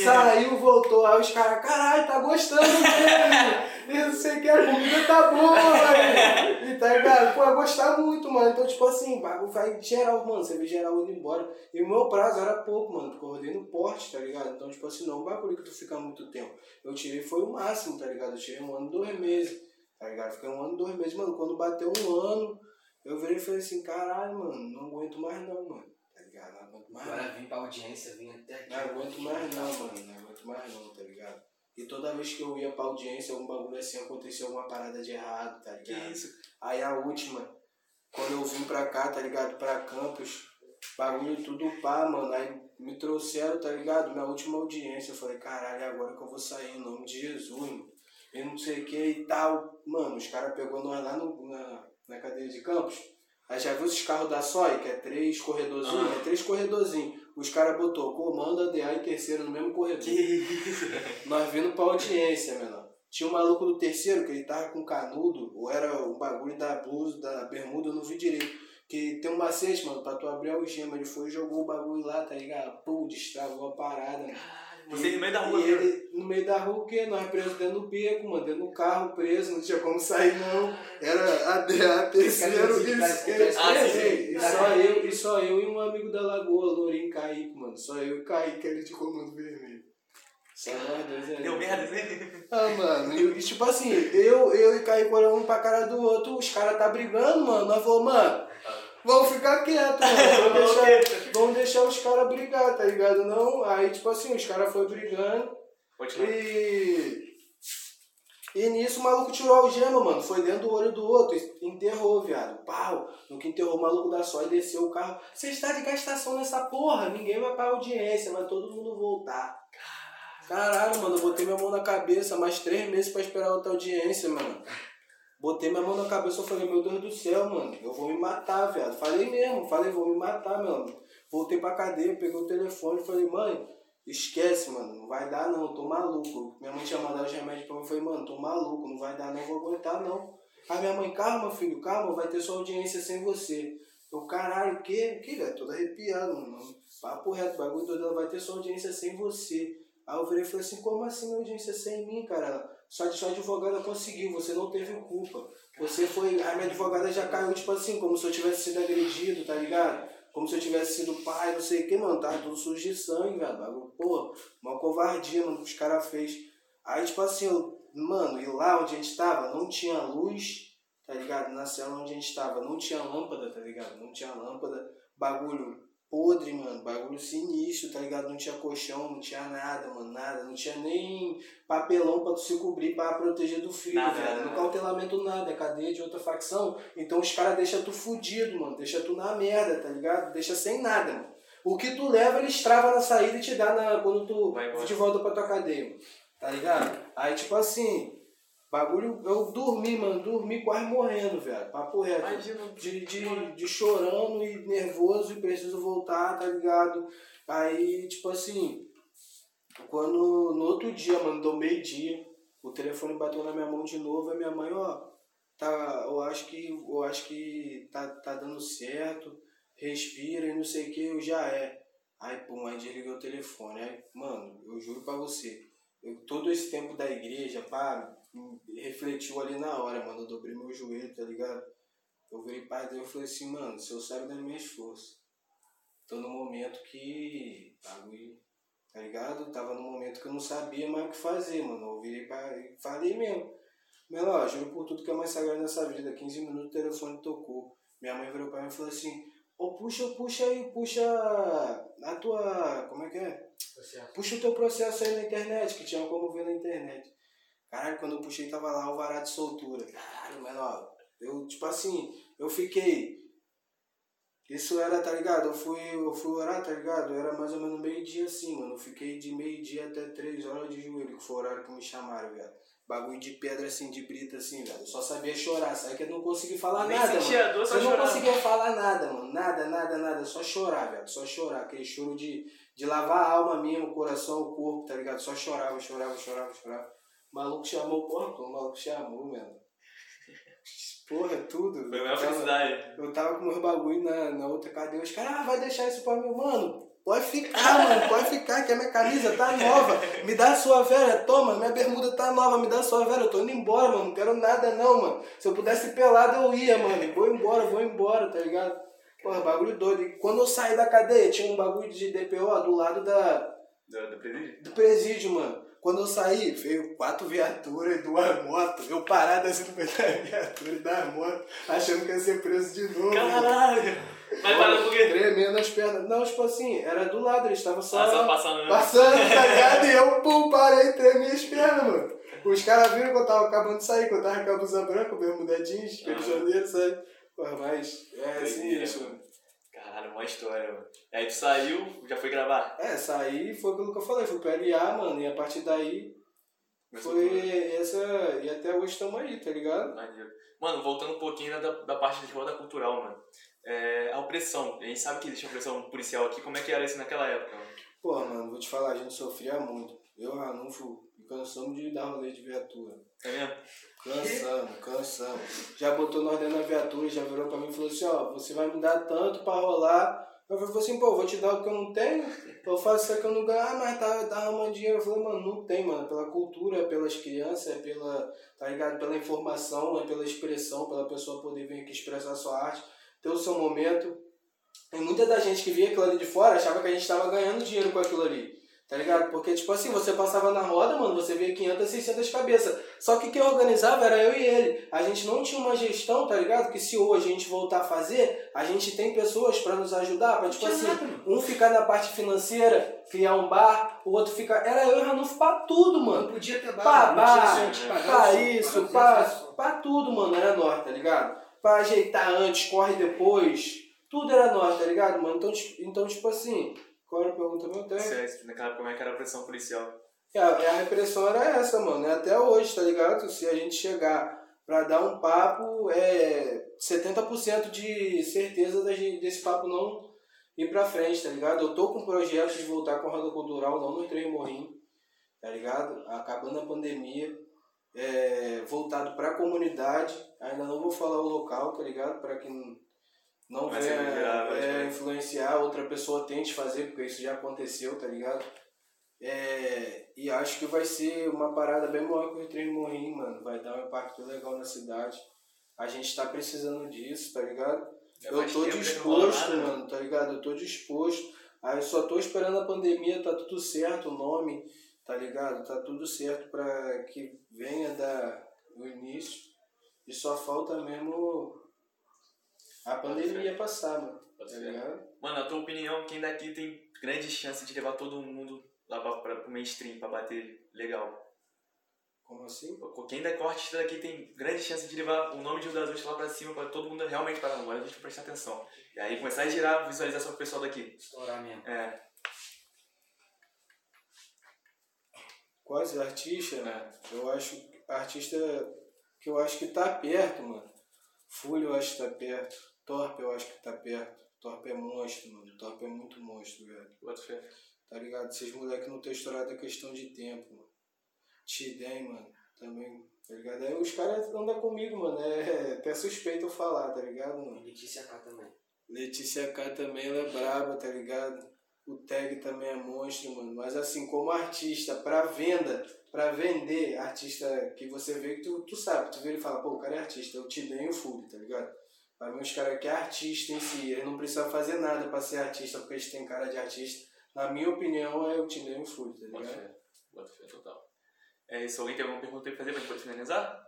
saiu, voltou. Aí os caras, caralho, tá gostando dele. E não sei o que, a comida tá boa, velho. E tá ligado? Pô, eu gostar muito, mano. Então, tipo assim, bagulho vai geral, mano. Você vê geral indo embora. E o meu prazo era pouco, mano, porque eu rodei no porte, tá ligado? Então, tipo assim, não é um bagulho que tu fica muito tempo. Eu tirei foi o máximo, tá ligado? Eu tirei um ano, dois meses, tá ligado? Fiquei um ano, dois meses, mano. Quando bateu um ano, eu virei e falei assim, caralho, mano, não aguento mais não, mano. Tá ligado? Não aguento mais.
Agora vim pra audiência, vim até aqui.
Não aguento mais não, mano. Não aguento mais não, tá ligado? E toda vez que eu ia pra audiência, algum bagulho assim, aconteceu alguma parada de errado, tá ligado?
Que isso?
Aí a última, quando eu vim pra cá, tá ligado? Pra campus, bagulho tudo pá, mano. Aí me trouxeram, tá ligado? Na última audiência, eu falei, caralho, agora que eu vou sair, em nome de Jesus, mano. E não sei o que e tal. Mano, os caras pegou nós lá no, na, na cadeia de Campos. Aí já viu esses carros da SOI, que é três corredorzinhos? Ah. É três corredorzinhos. Os caras botou comando, ADA e terceiro no mesmo corredor. <laughs> Nós vindo pra audiência, menor. Tinha um maluco do terceiro que ele tava com canudo, ou era o bagulho da blusa, da bermuda, eu não vi direito. Que tem um macete, mano, pra tu abrir a algema. Ele foi e jogou o bagulho lá, tá ligado? Pô, destragou a parada, mano.
Você no meio da rua,
e ele, No meio da rua, o quê? Nós presos dentro do beco, mano, dentro do carro, preso, não tinha como sair, não. Era a, a terceiro e, e, só eu, e só eu e um amigo da Lagoa, Lourinho Kaique, mano. Só eu e Kaique, ele de comando vermelho. Só nós dois aí.
Deu merda, né?
Ah, mano, e, tipo assim, eu, eu e Kaique olhamos um pra cara do outro, os caras tá brigando, mano. Nós falamos, mano Vamos ficar quietos, <laughs> mano. Vamos deixar, vamos deixar os caras brigar, tá ligado? Não, aí tipo assim, os caras foram brigando. E. E nisso o maluco tirou a algema, mano. Foi dentro do olho do outro. Enterrou, viado. Pau. No que enterrou o maluco da só e desceu o carro. Você está de gastação nessa porra. Ninguém vai pra audiência, vai todo mundo voltar. Caralho, mano. Eu botei minha mão na cabeça mais três meses pra esperar outra audiência, mano. Botei minha mão na cabeça e falei, meu Deus do céu, mano, eu vou me matar, viado. Falei mesmo, falei, vou me matar, mano. Voltei pra cadeia, peguei o telefone e falei, mãe, esquece, mano, não vai dar não, tô maluco. Minha mãe tinha mandado os remédios pra mim, eu falei, mano, tô maluco, não vai dar não, vou aguentar não. Aí minha mãe, calma, filho, calma, vai ter sua audiência sem você. Eu, caralho, o quê? O quê, velho? Todo arrepiado, mano. Papo reto, bagulho todo, ela vai ter sua audiência sem você. Aí eu virei e falei assim, como assim audiência sem mim, cara? Só que sua advogada conseguiu, você não teve culpa. Você foi. A minha advogada já caiu, tipo assim, como se eu tivesse sido agredido, tá ligado? Como se eu tivesse sido pai, não sei o que, mano. Tá tudo sujo de sangue, velho. Pô, uma covardia, mano, que os caras fez. Aí, tipo assim, eu, mano, e lá onde a gente tava, não tinha luz, tá ligado? Na cela onde a gente tava, não tinha lâmpada, tá ligado? Não tinha lâmpada. Bagulho podre, mano. Bagulho sinistro, tá ligado? Não tinha colchão, não tinha nada, mano, nada. Não tinha nem papelão pra tu se cobrir pra proteger do frio, nada, velho. Nada, no cautelamento nada, é cadeia de outra facção. Então os caras deixam tu fudido, mano. Deixa tu na merda, tá ligado? Deixa sem nada, mano. O que tu leva, ele estrava na saída e te dá na, quando tu de volta pra tua cadeia, mano. Tá ligado? Aí, tipo assim, Bagulho, eu dormi, mano, dormi quase morrendo, velho. Papo reto. Imagina. De, de, de chorando e nervoso e preciso voltar, tá ligado? Aí, tipo assim, quando no outro dia, mano, deu meio-dia, o telefone bateu na minha mão de novo, a minha mãe, ó, tá, eu acho que, eu acho que tá, tá dando certo, respira e não sei o que, eu já é. Aí, pô, aí desliguei o telefone. Aí, mano, eu juro pra você, eu, todo esse tempo da igreja, pá, refletiu ali na hora, mano. Eu dobrei meu joelho, tá ligado? Eu virei pai dele e falei assim, mano, se eu sabe das minhas forças. Tô no momento que. Tá ligado? Tava no momento que eu não sabia mais o que fazer, mano. Eu virei pai. Falei mesmo. Melhor, juro por tudo que é mais sagrado nessa vida. 15 minutos o telefone tocou. Minha mãe virou pra mim e falou assim: Ô, oh, puxa, puxa aí, puxa a tua. Como é que é? Processo. Puxa o teu processo aí na internet, que tinha como ver na internet. Caralho, quando eu puxei tava lá o vará de soltura. Caralho, menor. Eu, tipo assim, eu fiquei. Isso era, tá ligado? Eu fui, eu fui orar, tá ligado? Era mais ou menos meio-dia assim, mano. Eu fiquei de meio-dia até três horas de joelho, que foi o horário que me chamaram, velho. Bagulho de pedra assim, de brita assim, velho. Eu só sabia chorar, sabe que eu não conseguia falar Nem nada, mano. Dor, eu não conseguia falar nada, mano. Nada, nada, nada. Só chorar, velho. Só chorar. Aquele choro de, de lavar a alma minha, o coração, o corpo, tá ligado? Só chorava, chorava, chorava, chorava. O maluco chamou, porra, o maluco chamou, mano. Porra, tudo.
Foi a minha felicidade.
Eu tava com meus bagulho na, na outra cadeia. Os caras, ah, vai deixar isso pra mim, mano. Pode ficar, <laughs> mano, pode ficar, que a minha camisa tá nova. Me dá a sua velha, toma, minha bermuda tá nova, me dá a sua velha. Eu tô indo embora, mano, não quero nada não, mano. Se eu pudesse ir pelado, eu ia, mano. Vou embora, vou embora, tá ligado? Porra, bagulho doido. E quando eu saí da cadeia, tinha um bagulho de DPO do lado da.
Do, do presídio?
Do presídio, mano. Quando eu saí, veio quatro viaturas e duas motos. Eu parado assim no meio da viatura e das motos, achando que ia ser preso de novo.
Caralho! Mas parando por quê?
Tremendo as pernas. Não, tipo assim, era do lado, eles estavam só.
Ah, só passando, né?
Passando, tá <laughs> ligado? E eu, pum, parei, tremi as pernas, mano. Os caras viram que eu tava acabando de sair, que eu tava com a blusa branca, bermuda jeans, aquele ah. janeiro, sabe? Porra, mas é assim isso, mano.
Caralho, uma história, mano. Aí tu saiu, já foi gravar?
É, saí foi aquilo que eu falei, fui pra LA, mano, e a partir daí Foi essa. E até hoje estamos aí, tá ligado?
Mano, voltando um pouquinho da, da parte de roda cultural, mano. É, a opressão. A gente sabe que existe opressão policial aqui. Como é que era isso naquela época, mano?
Pô, mano, vou te falar, a gente sofria muito. Eu, Ranulfo, cansamos de dar rolê de viatura.
É mesmo?
Cansamos, cansamos. Já botou nós dentro da viatura, já virou pra mim e falou assim, ó, você vai me dar tanto pra rolar. Eu falei assim, pô, vou te dar o que eu não tenho, eu faço isso que eu não ganho, ah, mas tá, tá arrumando dinheiro. Eu falei, mano, não tem, mano, pela cultura, pelas crianças, é pela, tá ligado, pela informação, é pela expressão, pela pessoa poder vir aqui expressar a sua arte, ter o seu momento. E muita da gente que via aquilo ali de fora achava que a gente tava ganhando dinheiro com aquilo ali. Tá ligado? Porque, tipo assim, você passava na roda, mano, você via 500, 600 cabeças. Só que quem organizava era eu e ele. A gente não tinha uma gestão, tá ligado? Que se hoje a gente voltar a fazer, a gente tem pessoas para nos ajudar. Pra, tipo assim, um ficar na parte financeira, criar um bar, o outro ficar. Era eu e Ranulfo pra tudo, mano.
Não podia ter bar,
pra bar, pra isso, pra, pra tudo, mano, era nós, tá ligado? Pra ajeitar antes, corre depois. Tudo era nós, tá ligado, mano? Então, então tipo assim. Qual era a pergunta meu tempo?
Naquela época como é que era a pressão policial?
É, a repressão era essa, mano. É até hoje, tá ligado? Se a gente chegar pra dar um papo, é 70% de certeza desse papo não ir pra frente, tá ligado? Eu tô com projetos de voltar com a roda cultural, não no Trem Morrinho, tá ligado? Acabando a pandemia, é, voltado pra comunidade. Ainda não vou falar o local, tá ligado? Pra quem não venha é, influenciar, outra pessoa tente fazer, porque isso já aconteceu, tá ligado? É, e acho que vai ser uma parada bem maior que o Trem Morrinho, mano. Vai dar um impacto legal na cidade. A gente tá precisando disso, tá ligado? É eu tô disposto, né? mano, tá ligado? Eu tô disposto. Aí eu só tô esperando a pandemia, tá tudo certo, o nome, tá ligado? Tá tudo certo pra que venha da, o início. E só falta mesmo a pandemia ia passar, mano. Tá ligado?
Mano, na tua opinião, quem daqui tem grande chance de levar todo mundo lá pra, pra, pro mainstream, pra bater legal?
Como assim?
Quem da artista daqui tem grande chance de levar o nome de um das outras lá pra cima pra todo mundo realmente parar no a gente prestar atenção. E aí começar a girar a visualização pro pessoal daqui.
Estourar mesmo.
É.
Quase artista, né? Eu acho artista que eu acho que tá perto, mano. Fulho eu acho que tá perto. Torpe eu acho que tá perto. Torpe é monstro, mano. Torpe é muito monstro, velho.
Bota fé.
Tá ligado? Esses moleques não tem estourado a questão de tempo, mano. Tidem, mano. Também, tá ligado? Aí os caras andam comigo, mano. É até suspeito eu falar, tá ligado, mano?
Letícia K também.
Letícia K também, ela é braba, tá ligado? O tag também é monstro, mano. Mas assim, como artista, pra venda, pra vender, artista que você vê que tu, tu sabe, tu vê e fala, pô, o cara é artista, eu te dei o full, tá ligado? Pra mim, os caras que é artista em si, ele não precisa fazer nada pra ser artista, porque eles têm cara de artista. Na minha opinião, é o Tinder e o Fúrio, tá ligado? Bota fé,
bota fé total. É isso, alguém tem alguma pergunta aí pra fazer pra gente poder finalizar?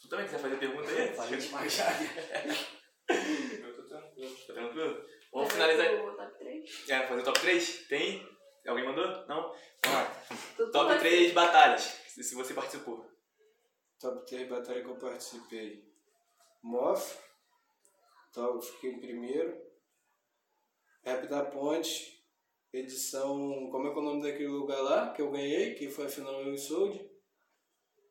Tu também quiser fazer pergunta aí? <laughs>
Falei demais já. <laughs>
Eu tô tranquilo. Tá tranquilo? Vamos finalizar.
O top 3.
É, fazer o top 3? Tem? Alguém mandou? Não? Vamos lá. top 3 batalhas, se você participou.
Top 3 batalhas que eu participei. Moff, então, fiquei em primeiro. Rap da Ponte, edição. Como é que é o nome daquele lugar lá que eu ganhei? Que foi a final eu e Sold.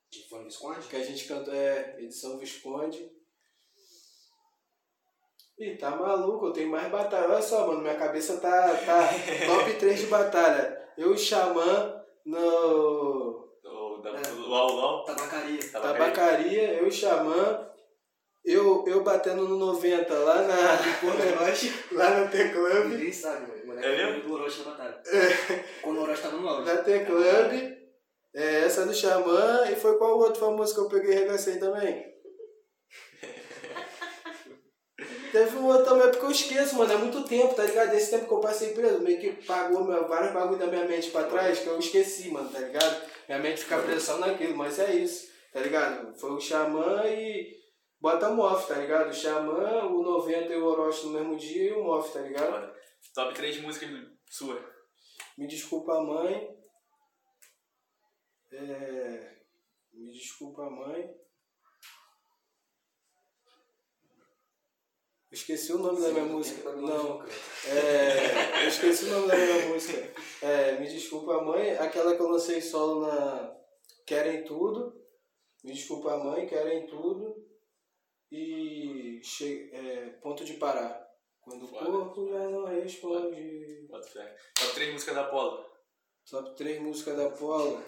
Que foi no Visconde?
Que a gente cantou, é, edição Visconde. Ih, tá maluco, eu tenho mais batalha. Olha só, mano, minha cabeça tá, tá top 3 de batalha. Eu e Xamã no.
O, da, é. o Aulão.
Tabacaria.
Tabacaria, eu e Xamã. Eu, eu batendo no 90 lá na Orochi, lá no T-Club.
Ninguém sabe, mano. Moleque
é mesmo?
do Orochi na batalha. É. Quando o Orochi tava no auge.
Na T-Club. É, essa do Xamã. E foi qual o outro famoso que eu peguei e regacei também? <laughs> Teve um outro também, porque eu esqueço, mano. É muito tempo, tá ligado? Esse tempo que eu passei preso, meio que pagou meu, vários bagulho da minha mente pra trás que eu esqueci, mano, tá ligado? Minha mente fica pressão naquilo, mas é isso, tá ligado? Foi o Xamã e Bota o Moff, tá ligado? O Xamã, o 90 e o Orochi no mesmo dia e o Moff, tá ligado?
Top 3 músicas sua.
Me desculpa, mãe. É... Me desculpa, mãe. esqueci o nome Sim, da minha música. Não. É... Eu esqueci o nome da minha música. É... Me desculpa, mãe. Aquela que eu lancei solo na querem tudo. Me desculpa a mãe, querem tudo. E che é, ponto de parar. Quando Foda. o corpo já não responde.
Bota fé. Top 3 músicas da Apollo.
Top 3 músicas da Apollo.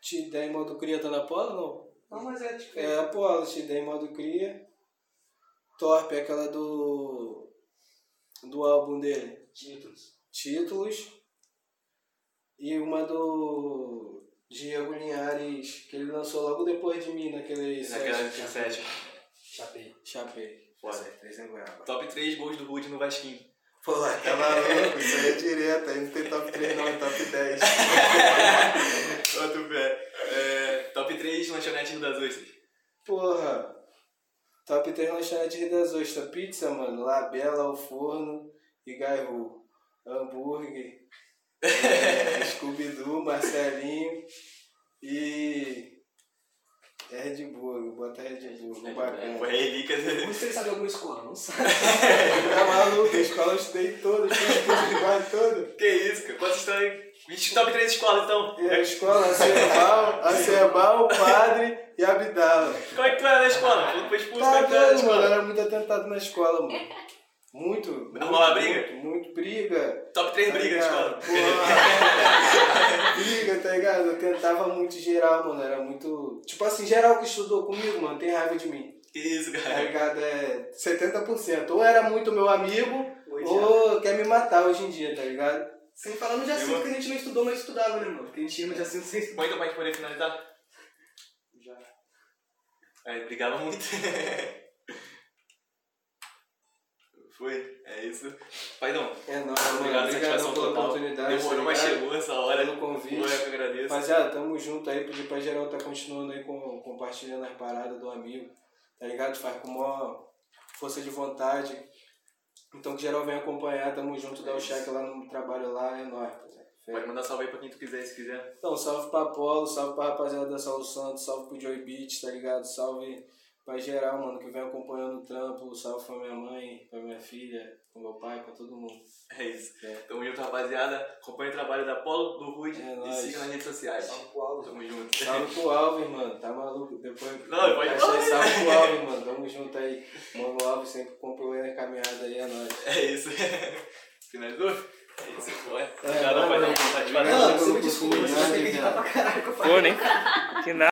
Te dei modo cria tá na Apollo não?
Não, mas é
diferente. É Apollo, te dei modo cria. Torpe, aquela do. do álbum dele.
Títulos.
Títulos. E uma do Diego Linhares, que ele lançou logo depois de mim naquele.
Naquela sete.
Chapei.
Chapei.
Foda. Três em Goiaba. Top 3 gols do Rude no Vasquinho.
Pô, <laughs> tá maluco, isso aí é direto, aí não tem top 3 não, é top 10. <laughs>
Outro pé. É, top 3 lanchonete das Ostras.
Porra, top 3 lanchonete das Ostras. Pizza, mano, Labela ao forno e Gairu. Hambúrguer, <laughs> Scooby-Doo, Marcelinho e Red Bull, bota Red Bull, é, bacana.
Foi relíquia
dele. Você sabe alguma escola? Não sabe. <laughs>
tá maluco, a escola eu estudei toda, estudei quase toda.
Que isso, cara? Quantas estão aí? 20 top 3 escolas, então.
E a escola, Acebal, Acebal, Padre e Abdala.
Como é que tu era na escola? Foi expulso,
tá como é que tu era na escola? Mano, era muito atentado na escola, mano. Muito.
Arrumava briga?
Muito, muito briga.
Top 3 tá na escola. <laughs>
briga, tá ligado? Eu tentava muito geral, mano. Era muito. Tipo assim, geral que estudou comigo, mano, tem raiva de mim.
Isso, cara?
Tá ligado? É 70%. Ou era muito meu amigo, Oi, ou quer me matar hoje em dia, tá ligado?
Sem falar no Jacinto, que a gente não estudou, mas estudava, né, mano? Porque a gente tinha no Jacinto sem estudar.
Põe então pra gente poder finalizar.
Já.
É, brigava muito. <laughs> Foi, é isso. Paidão.
É nóis, obrigado, obrigado pela total. oportunidade.
Demorou, mas chegou essa hora.
Pelo convite.
Foi, eu agradeço.
Rapaziada, tamo junto aí, pedir pra geral tá continuando aí com, compartilhando as paradas do amigo. Tá ligado? Faz com maior força de vontade. Então que geral vem acompanhar, tamo junto, é dá o cheque lá no trabalho lá, é nóis.
Pode mandar salve aí pra quem tu quiser, se quiser.
Então, salve pra Apolo, salve pra rapaziada da Saulo Santos, salve pro Joy Beat, tá ligado? Salve pra geral, mano, que vem acompanhando o trampo. Salve pra minha mãe, pra minha filha, pro meu pai, pra todo mundo.
É isso. É. Tamo junto, rapaziada. Acompanhe o trabalho da Polo, do Rude é e siga nas redes sociais.
Salve pro Alves.
Tamo junto.
Salve pro Alves, mano. Tá maluco? Depois.
Não, pode falar.
Salve pro Alves, mano. Tamo junto aí. Mano Alves sempre acompanhando a caminhada aí, é nóis.
É isso. <laughs> Finalizou? É isso, foi.
Rapaziada. Não, me desculpa, você vai ter que pra caralho que eu falei.
Pô, nem. Que nada.